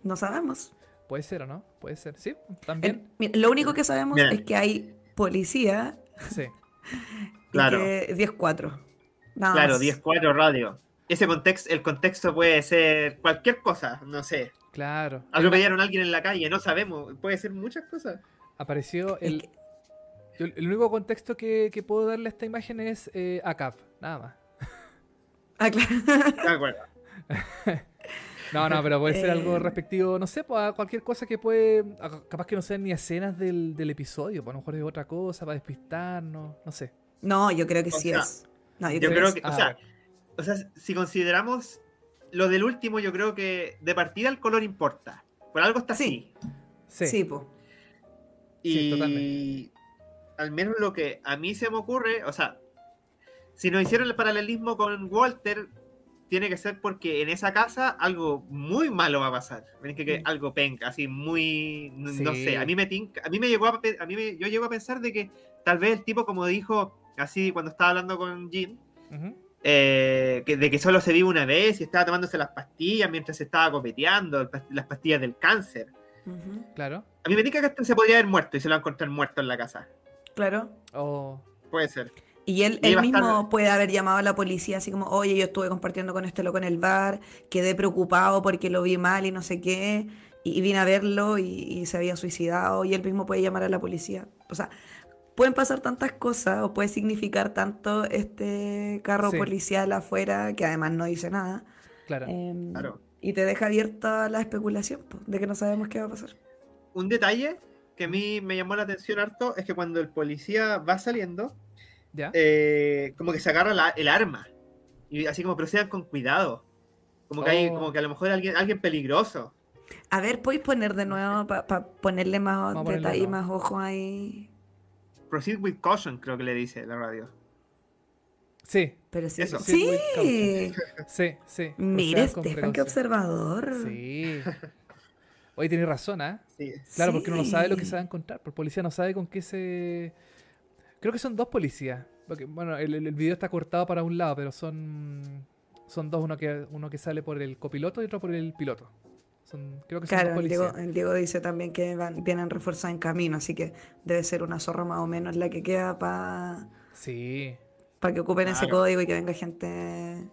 No sabemos. puede ser o no, puede ser. Sí, también. lo único que sabemos es que hay policía Sí. y Claro. que 10-4. Nada Claro, más. 10-4 radio. Ese contexto, el contexto puede ser cualquier cosa, no sé. Claro. Atropellaron a alguien en la calle, no sabemos. Puede ser muchas cosas. Apareció Es el, que- yo- el único contexto que, que puedo darle a esta imagen es eh, ACAP, nada más. Ah, claro. De acuerdo. <laughs> No, no, pero puede ser algo Eh. respectivo, no sé, pues a cualquier cosa que puede. Capaz que no sean ni escenas del, del episodio, pues a lo mejor es otra cosa para despistarnos, no sé. No, yo creo que O sí sea, es. No, yo, Yo creo, creo que Ah, o sea, o sea, si consideramos lo del último, yo creo que de partida el color importa. Por algo está Sí. así. Sí, sí. po. Sí, Y totalmente. al menos lo que a mí se me ocurre, o sea, si nos hicieron el paralelismo con Walter, tiene que ser porque en esa casa algo muy malo va a pasar. Que, que Mm. algo penca, así muy, no, sé. A mí me tinca- a mí me llegó a, a mí me- yo llego a pensar de que tal vez el tipo como dijo así cuando estaba hablando con Jim, eh, que, de que solo se vive una vez y estaba tomándose las pastillas mientras se estaba copeteando, las pastillas del cáncer. Claro. A mí me tinca que este se podría haber muerto y se lo va a encontrar muerto en la casa. Claro. O Puede ser. Y él, Y él va a estar- mismo puede haber llamado a la policía así como, oye, yo estuve compartiendo con este loco en el bar, quedé preocupado porque lo vi mal y no sé qué, y, y vine a verlo y, y se había suicidado, y él mismo puede llamar a la policía. O sea, pueden pasar tantas cosas o puede significar tanto este carro Sí. policial afuera, que además no dice nada, claro. em, Claro. y te deja abierta la especulación po, de que no sabemos qué va a pasar. Un detalle que a mí me llamó la atención harto es que cuando el policía va saliendo, ¿Ya? eh, como que se agarra la- el arma. Y así como procedan con cuidado. Como que hay, Oh. como que a lo mejor alguien, alguien peligroso. A ver, ¿podéis poner de nuevo para ponerle más Vamos ponerle detalle, de más ojo ahí? Proceed with caution, creo que le dice la radio. Sí, Pero sí. Eso. Sí. sí, sí. Mire, Procedan con Estefan, qué observador. Sí. Oye, tienes razón, ¿ah? Sí. Claro, porque uno no sabe lo que Sí. se va a encontrar. Porque el policía no sabe con qué se. Creo que son dos policías. Porque, bueno, el, el- video está cortado para un lado, pero son. Son dos, uno que, uno que sale por el copiloto y otro por el piloto. Son, creo que son Claro, dos el Diego, policías. el Diego dice también que van, vienen reforzados en camino, así que debe ser una zorra más o menos la que queda para Sí. que ocupen ese código y que venga gente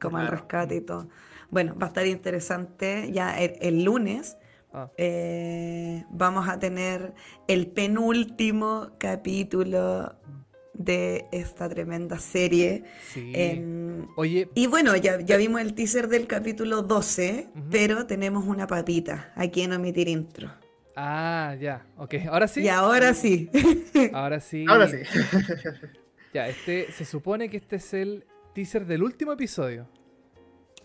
como al Claro. rescate y todo. Bueno, va a estar interesante. Ya el, el lunes Ah, eh, vamos a tener el penúltimo capítulo de esta tremenda serie. sí. Oye, y bueno, ya, ya vimos el teaser del capítulo 12, Ujú. pero tenemos una papita aquí en Omitir Intro. ah, ya. Ok, ahora sí. Y ahora sí. <laughs> Ahora sí. Ahora sí. Ya, este. Se supone que este es el teaser del último episodio.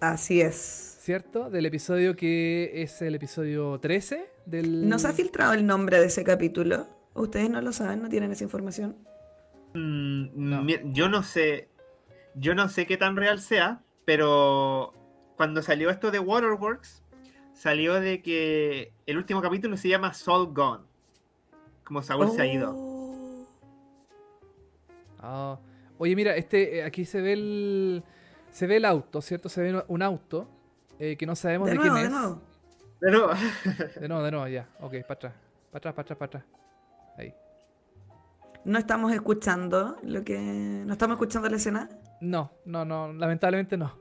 Así es. ¿Cierto? Del episodio que es el episodio 13 del... ¿Nos ha filtrado el nombre de ese capítulo? ¿Ustedes no lo saben? ¿No tienen esa información? Mm, No. Yo no sé. Yo no sé qué tan real sea, pero cuando salió esto de Waterworks, salió de que el último capítulo se llama Soul Gone. Como Saúl se ha ido. Oh. Ah. Oye, mira, este, eh, aquí se ve el... Se ve el auto, ¿cierto? Se ve un auto eh, que no sabemos De de, nuevo, quién de es. nuevo. Pero, <laughs> De nuevo, de nuevo, ya. Ok, para atrás. Para atrás, para atrás, para atrás. Ahí. No estamos escuchando lo que. ¿No estamos escuchando la escena? No, no, no, lamentablemente no.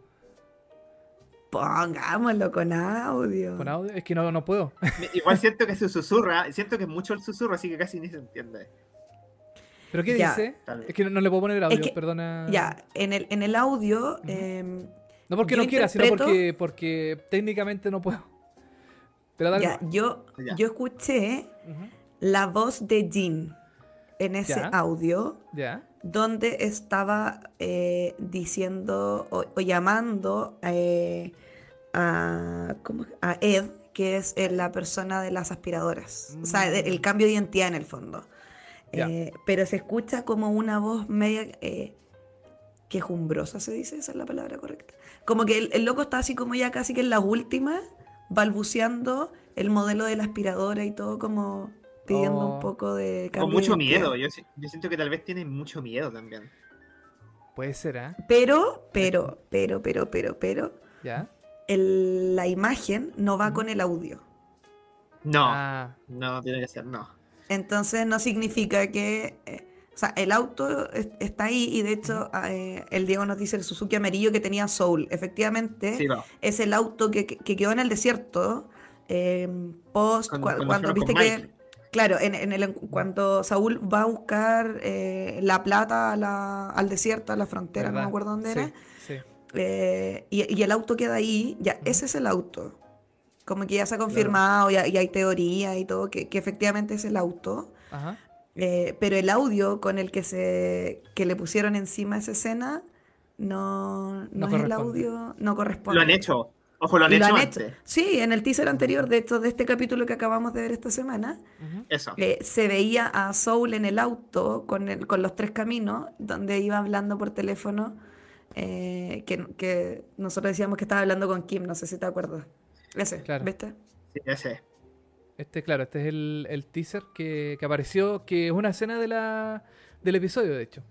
Pongámoslo con audio. Con audio, es que no, no puedo. igual siento que se susurra. Siento que es mucho el susurro, así que casi ni se entiende. ¿Pero qué Ya. dice? Es que no, no le puedo poner el audio, que- perdona. Ya, en el, en el audio. em, No porque no quiera, sino porque, porque técnicamente no puedo. Pero dale. ya, yo, Ya. yo escuché la voz de Jean en ese Ya. audio, Ya. donde estaba eh, diciendo o, o llamando eh, a, ¿cómo? a Ed, que es eh, la persona de las aspiradoras. O sea, de- el Mm. cambio de identidad en el fondo. Eh, pero se escucha como una voz media eh, quejumbrosa, se dice, esa es la palabra correcta. Como que el, el loco está así como ya casi que en la última, balbuceando el modelo de la aspiradora y todo como pidiendo Oh. un poco de Con mucho miedo. Yo, si- yo siento que tal vez tiene mucho miedo también. Puede ser, ¿ah? Pero, pero, pero, pero, pero, pero, ¿Ya? el- la imagen no va con el audio. No, Ah, no, tiene que ser, no. Entonces no significa que... eh, o sea, el auto es- está ahí y de hecho eh, el Diego nos dice el Suzuki amarillo que tenía Soul. Efectivamente, Sí, no. es el auto que, que- que quedó en el desierto eh, post Cuando- viste que Mike. claro en, en el cuando Saúl va a buscar eh, la plata a la- al desierto a la frontera no me acuerdo dónde Sí, era Sí. eh, y, y el auto queda ahí ya ese es el auto como que ya se ha confirmado y, hay- y hay teoría y todo que, que efectivamente es el auto Ajá. eh, pero el audio con el que se que le pusieron encima esa escena no, no, No es el audio no corresponde Lo han hecho. Ojo, lo han hecho lo han antes. hecho. Sí, en el teaser anterior, de hecho, de este capítulo que acabamos de ver esta semana. Eso. eh, se veía a Soul en el auto con, el, con los tres caminos, donde iba hablando por teléfono, eh, que, que nosotros decíamos que estaba hablando con Kim, no sé si te acuerdas. Ese, Claro. ¿viste? Sí, ese. Este, claro, este es el, el teaser que, que apareció, que es una escena de la, del episodio, de hecho,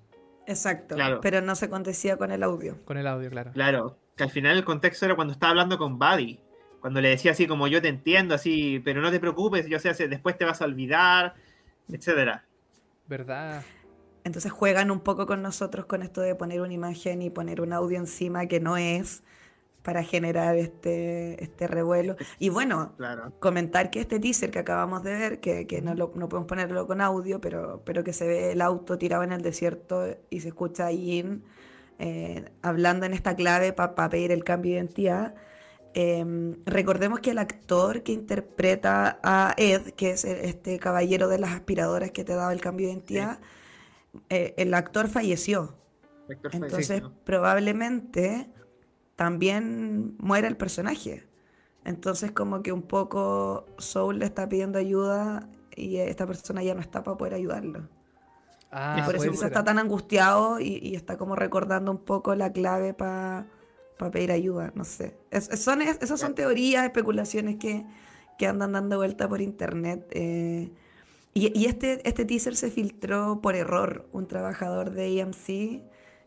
Exacto. Claro. Pero no se acontecía con el audio. con el audio, claro. Claro. Que al final el contexto era cuando estaba hablando con Buddy. Cuando le decía así como yo te entiendo, así, pero no te preocupes, yo sé, después te vas a olvidar, etcétera. ¿Verdad? Entonces juegan un poco con nosotros con esto de poner una imagen y poner un audio encima que no es para generar este, este revuelo. Y bueno, Claro. comentar que este teaser que acabamos de ver, que, que no, lo- no podemos ponerlo con audio, pero, pero que se ve el auto tirado en el desierto y se escucha a Yin eh, hablando en esta clave para pedir el cambio de identidad. Eh, recordemos que el actor que interpreta a Ed, que es e- este caballero de las aspiradoras que te daba el cambio de identidad, eh, el actor falleció. Vector Entonces, Fence, ¿no? probablemente también muera el personaje. Entonces, como que un poco Soul le está pidiendo ayuda y esta persona ya no está para poder ayudarlo. Ah, y por eso quizás está tan angustiado y, y está como recordando un poco la clave para pedir ayuda. No sé. Es- es- son, es- esas son teorías, especulaciones que, que andan dando vuelta por internet. eh, y y este, este teaser se filtró por error. Un trabajador de AMC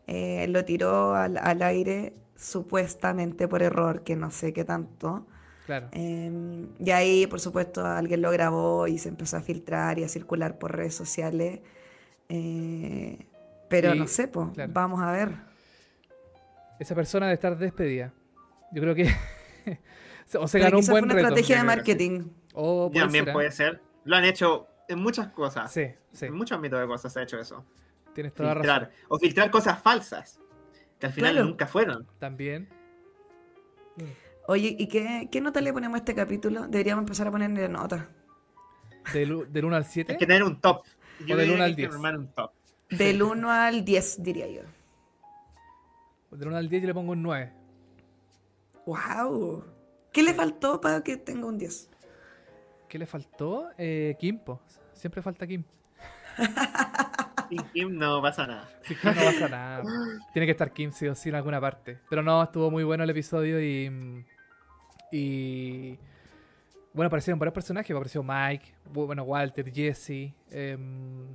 eh, lo tiró al, al aire supuestamente por error, que no sé qué tanto. Claro. Eh, y ahí, por supuesto, alguien lo grabó y se empezó a filtrar y a circular por redes sociales. Eh, pero Y- no sé, pues, claro. vamos a ver. Esa persona debe estar despedida. Yo creo que. se- <laughs> o se ganó un buen fue una reto. estrategia de marketing. O puede También ser, ¿ah? puede ser. Lo han hecho en muchas cosas. Sí, sí. En muchos ámbitos de cosas se ha hecho eso. Tienes toda la razón. Filtrar. O filtrar cosas falsas. Que al final Claro. nunca fueron. También. Oye, ¿y qué, qué nota le ponemos a este capítulo? Deberíamos empezar a ponerle nota. Del, del 1 al 7. Hay que tener un top. Yo O del diría uno que al hay que 10. armar un top. Del 1 al 10, diría yo. Del 1 al 10 yo le pongo un 9. ¡Wow! ¿Qué le faltó para que tenga un 10? ¿Qué le faltó? Eh, Kim, po. Siempre falta Kim. <laughs> Sin <laughs> Kim no pasa nada. Sí, Kim no pasa nada. Tiene que estar Kim sí o sí en alguna parte. Pero no, estuvo muy bueno el episodio y. Y. Bueno, aparecieron varios personajes. Apareció Mike, bueno, Walter, Jesse, em,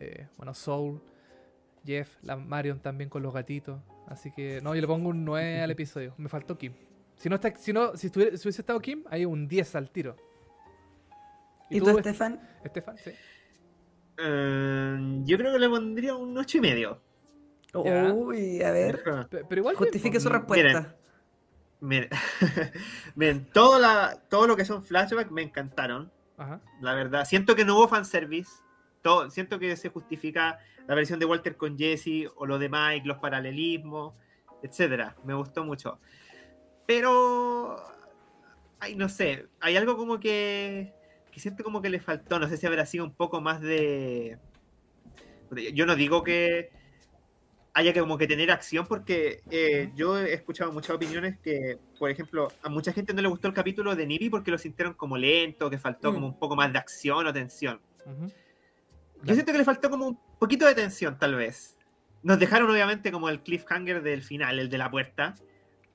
eh, bueno, Soul, Jeff, la Marion también con los gatitos. Así que, no, yo le pongo un 9 al episodio. Me faltó Kim. Si no, está, si, no si, estuviera- si hubiese estado Kim, hay un 10 al tiro. ¿Y tú, Estefan? Estefan? Sí. Eh, yo creo que le pondría un ocho y medio. Ya. Uy, a ver. Pe- Pero igual. Justifique su respuesta. Miren, <laughs> miren todo, la, todo lo que son flashbacks me encantaron. Ajá. La verdad, siento que no hubo fanservice. Todo, siento que se justifica la versión de Walter con Jesse o lo de Mike, los paralelismos, etcétera. Me gustó mucho. Pero, ay, no sé, hay algo como que, que siento como que le faltó. No sé si habrá sido un poco más de Yo no digo que haya que como que tener acción porque eh, yo he escuchado muchas opiniones que, por ejemplo, a mucha gente no le gustó el capítulo de Nibi porque lo sintieron como lento, que faltó Mm. como un poco más de acción o tensión. Yo Claro. siento que le faltó como un poquito de tensión, tal vez. Nos dejaron obviamente como el cliffhanger del final, el de la puerta.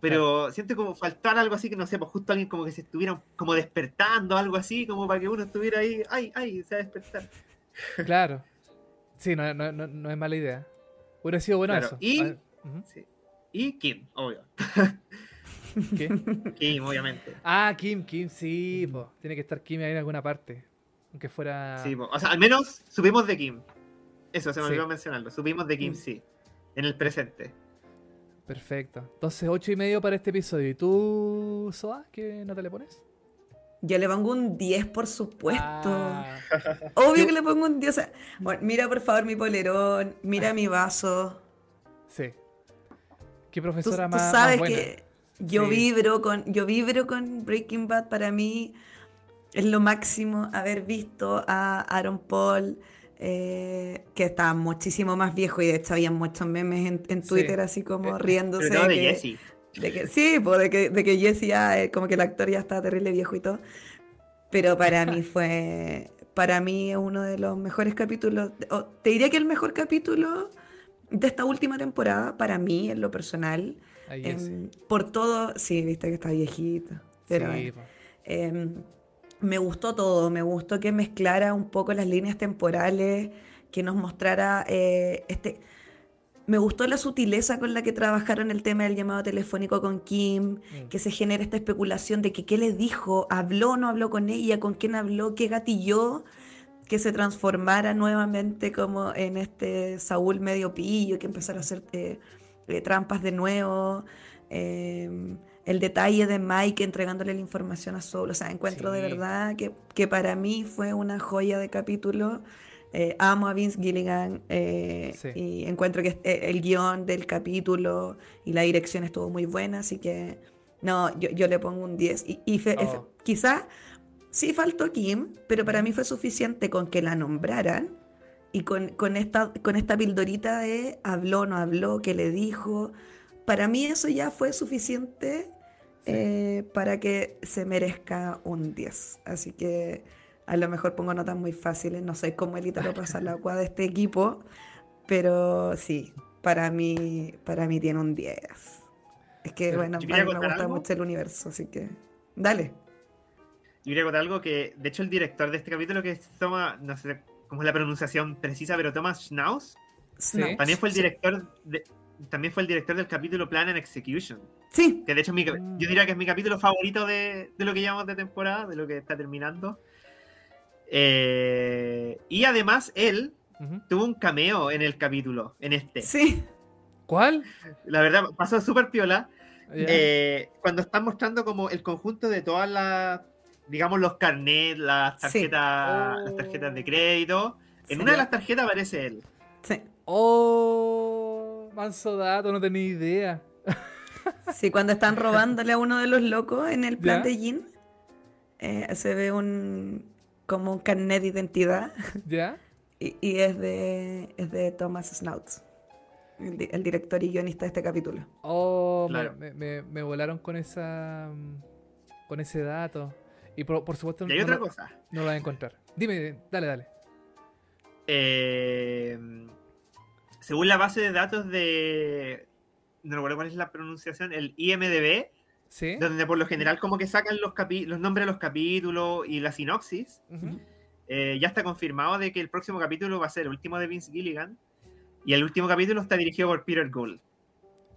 Pero siento como faltar algo así que no sé, pues justo alguien como que se estuviera como despertando, algo así, como para que uno estuviera ahí, ay, ay, se va a despertar. Claro. Sí, no, no, no, no es mala idea. Hubiera sido bueno Claro, eso. y- ujú. Sí. Y Kim, obvio. <laughs> ¿Qué? Kim, obviamente. Ah, Kim, Kim, sí, po. Tiene que estar Kim ahí en alguna parte. Aunque fuera. Sí, po. o sea, al menos supimos de Kim. Eso, se me Sí. olvidó mencionarlo. Supimos de Kim, Mm. sí. En el presente. Perfecto. Entonces, ocho y medio para este episodio. ¿Y tú, Soa, qué nota le pones? Yo le pongo un 10, por supuesto. Ah, Obvio que le pongo un 10. o sea, bueno, mira por favor mi polerón, mira mi vaso. sí. ¿Qué Tú, profesora tú más, más sabes buena? que yo Sí. vibro con yo vibro con Breaking Bad para mí es lo máximo haber visto a Aaron Paul eh, que estaba muchísimo más viejo y de hecho había muchos memes en, en Sí. Twitter así como Eh, riéndose Sobre todo de que- Jesse. de que, sí, pues de que, de que Jesse ya, eh, como que el actor ya está terrible viejo y todo. Pero para mí <laughs> fue, para mí es uno de los mejores capítulos, o te diría que el mejor capítulo de esta última temporada, para mí, en lo personal, em, por todo, sí, viste que está viejito, pero Sí, em, me gustó todo, me gustó que mezclara un poco las líneas temporales, que nos mostrara eh, este... Me gustó la sutileza con la que trabajaron el tema del llamado telefónico con Kim, Mm. que se genera esta especulación de que qué le dijo, habló o no habló con ella, con quién habló, qué gatilló, que se transformara nuevamente como en este Saúl medio pillo, que empezara a hacer eh, eh, trampas de nuevo. eh, el detalle de Mike entregándole la información a Saul, o sea, encuentro de verdad que, que para mí fue una joya de capítulo. Eh, amo a Vince Gilligan eh, Sí. y encuentro que eh, el guion del capítulo y la dirección estuvo muy buena, así que no, yo, yo le pongo un 10. Y, Oh. quizá sí faltó Kim, pero para mí fue suficiente con que la nombraran y con, con esta, con esta pildorita de habló, no habló, qué le dijo. Para mí eso ya fue suficiente. Eh, para que se merezca un 10. Así que a lo mejor pongo notas muy fáciles. No sé cómo Elita lo pasa al agua de este equipo, pero sí, para mí, para mí tiene un 10. Es que, Pero bueno, a mí me contar gusta algo. mucho el universo, así que dale. Yo quería contar algo que, de hecho, el director de este capítulo que toma, no sé cómo es la pronunciación precisa, pero Thomas Schnauz, Sí. También fue el sí. director de, también fue el director del capítulo Plan and Execution. Sí, Que de hecho mi yo diría que es mi capítulo favorito de, de lo que llevamos de temporada, de lo que está terminando. Eh, y además él tuvo un cameo en el capítulo, en este. sí. ¿Cuál? La verdad, pasó súper piola. Ya. Eh, cuando están mostrando como el conjunto de todas las, digamos, los carnets, las Sí. tarjetas, Oh. las tarjetas de crédito. En Sí. una de las tarjetas aparece él. Sí. Oh, manso dato, no tenía idea. <laughs> Sí, cuando están robándole a uno de los locos en el plan ¿Ya? de Jin, eh, se ve un como un carnet de identidad ¿Ya? y, y es de es de Thomas Snouts, el, di- el director y guionista de este capítulo. Oh, Claro. me, me- me volaron con esa con ese dato. Y por, por supuesto Y hay no, otra lo- cosa. no lo voy a encontrar. Dime, dale, dale. Eh, según la base de datos de. No recuerdo cuál es la pronunciación, el IMDB, ¿Sí? donde por lo general como que sacan los, capi- los nombres de los capítulos y la sinopsis. Eh, ya está confirmado de que el próximo capítulo va a ser el último de Vince Gilligan. Y el último capítulo está dirigido por Peter Gould.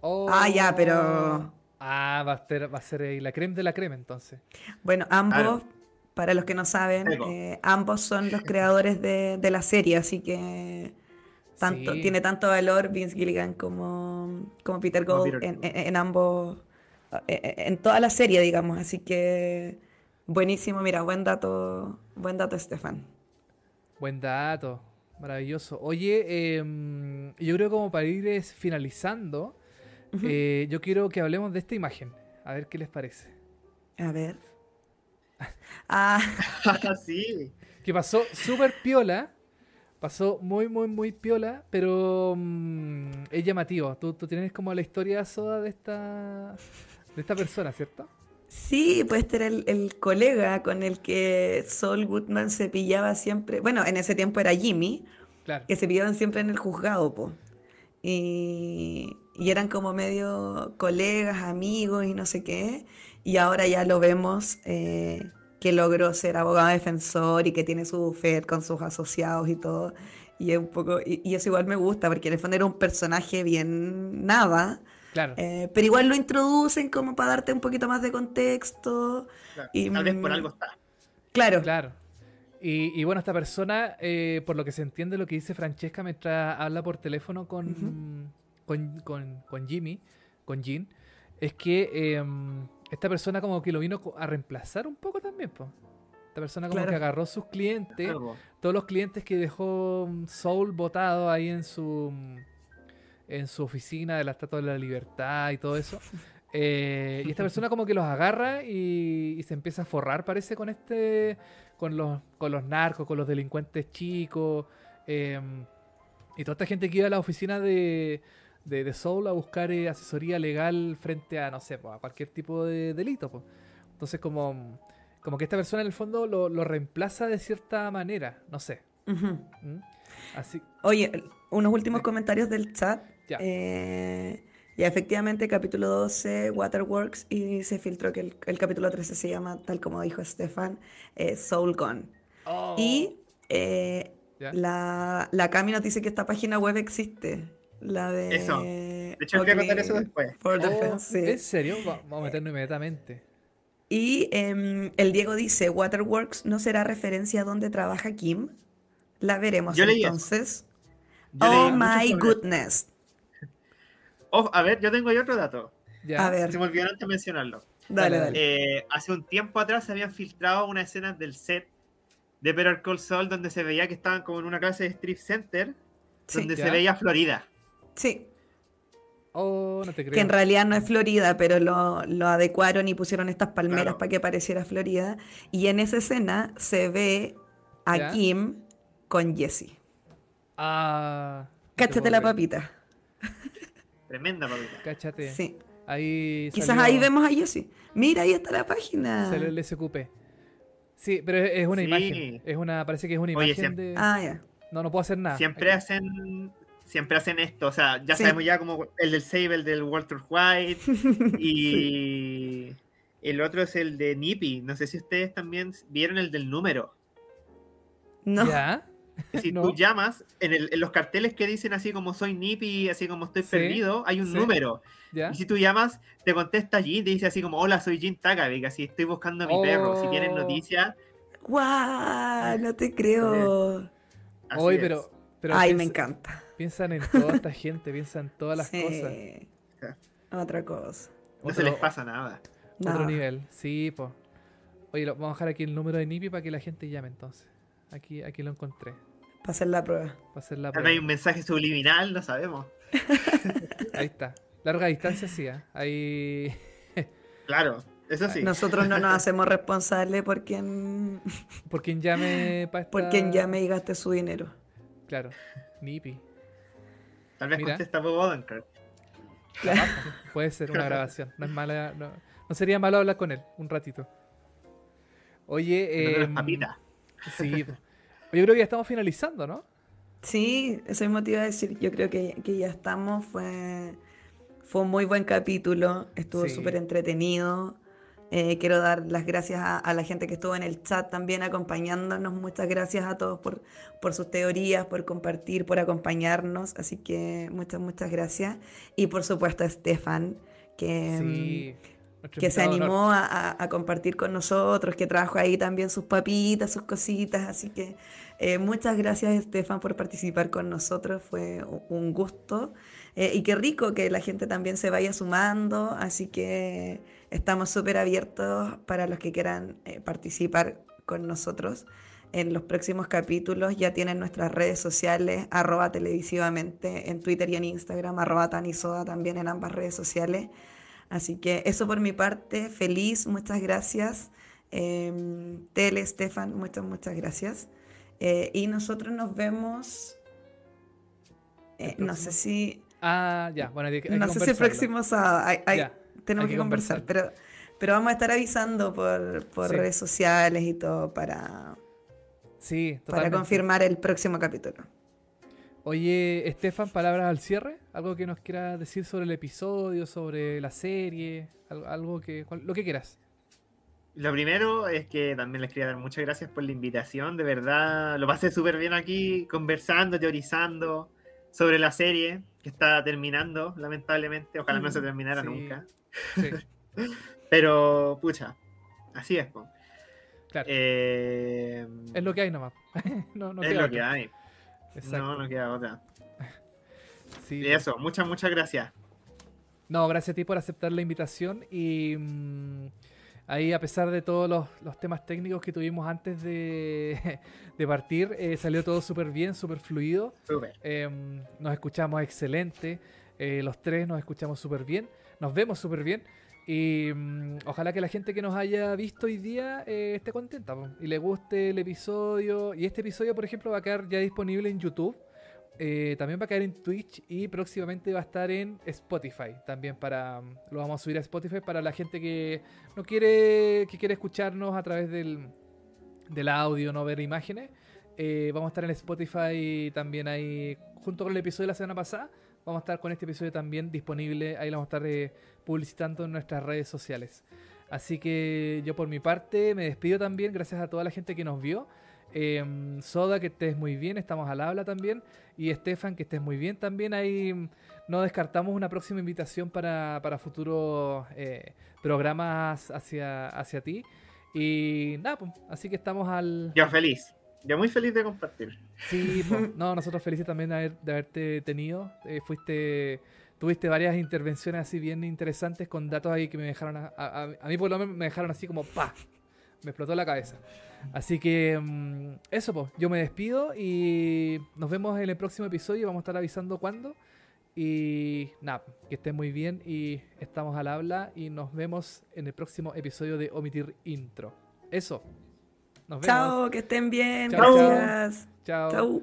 Oh. Ah, ya, pero- Ah, va a ser, va a ser eh, la creme de la crema entonces. Bueno, ambos, Claro. para los que no saben, eh, ambos son los creadores de, de la serie, así que tanto, Sí. tiene tanto valor Vince Gilligan como, como Peter Como Peter en, en- en ambos, eh, en toda la serie, digamos, así que buenísimo, mira, buen dato, buen dato, Estefan. Buen dato, maravilloso. Oye, em, yo creo como para ir es, finalizando, eh, yo quiero que hablemos de esta imagen. A ver qué les parece. A ver. <laughs> Ah, <laughs> sí. Que pasó súper piola, Pasó muy, muy, muy piola, pero mm, es llamativo. Tú, tú tienes como la historia soda de esta, de esta persona, ¿cierto? Sí, pues este era el, el colega con el que Saul Goodman se pillaba siempre. Bueno, en ese tiempo era Jimmy, Claro. que se pillaban siempre en el juzgado, po. Y, y eran como medio colegas, amigos y no sé qué. Y ahora ya lo vemos eh, que logró ser abogado defensor y que tiene su bufet con sus asociados y todo. Y es un poco, y, y eso igual me gusta, porque en el fondo era un personaje bien nada. Claro. eh, pero igual lo introducen como para darte un poquito más de contexto. Claro, Y, Tal vez por mm, algo está. Claro, Claro. Y, y bueno, esta persona, eh, por lo que se entiende lo que dice Francesca mientras habla por teléfono con, con, con- con Jimmy, con Jean, es que eh, esta persona como que lo vino a reemplazar un poco también, po. Esta persona como Claro. que agarró sus clientes, todos los clientes que dejó mm, Soul botado ahí en su mm, en su oficina de la Estatua de la Libertad y todo eso. <laughs> Eh, y esta persona como que los agarra y, y se empieza a forrar, parece, con este, con los, con los narcos, con los delincuentes chicos. eh, y toda esta gente que iba a la oficina de, de, de Soul a buscar eh, asesoría legal frente a, no sé, po, a cualquier tipo de delito. po. Entonces como, como que esta persona en el fondo lo, lo reemplaza de cierta manera, no sé. ¿Mm? Así, Oye, unos últimos Sí. comentarios del chat. Ya. Eh, ya efectivamente, capítulo 12, Waterworks, y se filtró que el, el capítulo 13 se llama, tal como dijo Stefan, eh, Soul Gone. Y eh, Oh. La, la Cami nos dice que esta página web existe. La de... Eso. De hecho, voy a contar eso después. For Oh, Defense, sí. ¿En serio? Va- Vamos a meternos inmediatamente. Y em, el Diego dice, Waterworks no será referencia a donde trabaja Kim. La veremos Yo entonces. Yo Oh my goodness. <laughs> Oh, a ver, yo tengo ahí otro dato. Ya. A ver, Se me olvidó antes mencionarlo. dale, dale. dale. Eh, hace un tiempo atrás se habían filtrado unas escenas del set de Better Call Saul donde se veía que estaban como en una clase de strip center Sí. donde Ya. se veía Florida. Sí, Oh, no te creo. que en realidad no es Florida, pero lo, lo adecuaron y pusieron estas palmeras Claro. para que pareciera Florida. Y en esa escena se ve a Ya. Kim con Jesse. Ah. Cáchate la papita. Tremenda papita. Cáchate. Sí. Ahí Quizás salió- ahí vemos a Jesse. Mira, ahí está la página. salió el SQP. Sí, pero es, una Sí. imagen. Es una, parece que es una Oye, imagen siempre- de. Ah, ya. No, no puedo hacer nada. Siempre hacen siempre hacen esto, o sea, ya Sí. sabemos ya como el del Sable, el del Walter White <laughs> y el otro es el de Nippy. No sé si ustedes también vieron el del número. No. ¿Ya? Si <laughs> No. tú llamas, en, el- en los carteles que dicen así como soy Nippy, así como estoy Sí, perdido, hay un sí. número. ¿Ya? Y si tú llamas, te contesta Jin, te dice así como, hola, soy Jin Takavik, así estoy buscando a mi perro. Si tienen Oh. noticias, ¡Guau! No te creo. Hoy, pero. pero Ay, me encanta. Piensan en toda esta gente, piensan en todas las Sí. cosas. Otra cosa. No se les pasa nada. Otro Nada. nivel, sí, pues. Oye, lo- vamos a dejar aquí el número de Nipi para que la gente llame entonces. Aquí, aquí lo encontré. Para hacer la prueba. Para hacer la vez hay prueba. un mensaje subliminal, no sabemos. Ahí está. Larga distancia, sí, ¿ah? Ahí. <laughs> Claro, eso sí. Nosotros no nos <laughs> hacemos responsables por quien, Por quien llame para esta... por quien llame y gaste su dinero. Claro, Nipi. Tal vez Mira. contesta Bob Odenkirk. Puede ser una grabación. No es mala. No, no sería malo hablar con él un ratito. Oye, eh, las papitas. sí. Yo creo que ya estamos finalizando, ¿no? Sí, eso mismo te iba a decir. Yo creo que, que ya estamos. Fue, fue un muy buen capítulo. Estuvo Sí. súper entretenido. Eh, quiero dar las gracias a, a la gente que estuvo en el chat también acompañándonos. Muchas gracias a todos por, por sus teorías, por compartir, por acompañarnos. Así que muchas, muchas gracias. Y por supuesto a Estefan, que, Sí. nuestro que se animó a, a- a compartir con nosotros, que trajo ahí también sus papitas, sus cositas. Así que eh, muchas gracias, Estefan, por participar con nosotros. Fue un gusto. Eh, y qué rico que la gente también se vaya sumando. Así que estamos súper abiertos para los que quieran eh, participar con nosotros. En los próximos capítulos ya tienen nuestras redes sociales, arroba televisivamente en Twitter y en Instagram, arroba tanisoda también en ambas redes sociales. Así que eso por mi parte, feliz, muchas gracias. Em, Tele, Estefan, muchas, muchas gracias. Eh, y nosotros nos vemos. eh, ¿El no sé si. Ah, ya, bueno, hay que- hay No que sé si el próximo sábado. hay- hay- tenemos que, que conversar. Pero, pero vamos a estar avisando por, por Sí. redes sociales y todo para, Sí, para confirmar el próximo capítulo. Oye, Estefan, palabras al cierre. ¿Algo que nos quieras decir sobre el episodio, sobre la serie? Algo, algo que. cual- lo que quieras. Lo primero es que también les quería dar muchas gracias por la invitación, de verdad, lo pasé súper bien aquí, conversando, teorizando sobre la serie que está terminando, lamentablemente, ojalá no se terminara Sí. nunca, Sí, <laughs> pero pucha, así es. po. claro. Eh, es lo que hay nomás. <laughs> no, no es queda lo otra. que hay, Exacto. no, no queda otra. <laughs> Sí, Y eso, muchas, muchas gracias. No, gracias a ti por aceptar la invitación y mm, ahí a pesar de todos los, los temas técnicos que tuvimos antes de, de partir, eh, salió todo súper bien, súper fluido. Eh, nos escuchamos excelente, eh, los tres nos escuchamos súper bien, nos vemos súper bien y mm, ojalá que la gente que nos haya visto hoy día eh, esté contenta y le guste el episodio. Y este episodio, por ejemplo, va a quedar ya disponible en YouTube. eh, también va a caer en Twitch y próximamente va a estar en Spotify. También para mm, lo vamos a subir a Spotify para la gente que no quiere que quiere escucharnos a través del, del audio, no ver imágenes. Eh, vamos a estar en Spotify también ahí, junto con el episodio de la semana pasada. Vamos a estar con este episodio también disponible. Ahí lo vamos a estar eh, publicitando en nuestras redes sociales. Así que yo por mi parte me despido también. Gracias a toda la gente que nos vio. Eh, Soda, que estés muy bien. Estamos al habla también. Y Estefan, que estés muy bien también. Ahí mm, no descartamos una próxima invitación para, para futuros eh, programas hacia, hacia ti. Y nada, pues, así que estamos al, Yo feliz, yo muy feliz de compartir. Sí, <laughs> no, nosotros felices también de, haber- de haberte tenido. Eh, fuiste, tuviste varias intervenciones así bien interesantes con datos ahí que me dejaron, a, a- a- a mí por lo menos me dejaron así como pa, me explotó la cabeza. Así que mm, eso, pues, yo me despido y nos vemos en el próximo episodio. Vamos a estar avisando cuándo. Y nada, que estén muy bien y estamos al habla y nos vemos en el próximo episodio de Omitir Intro. Eso. Nos vemos. Chao, que estén bien. Chao, chao. Gracias. Chao. Chao.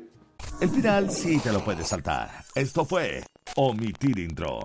El final sí te lo puedes saltar. Esto fue Omitir Intro.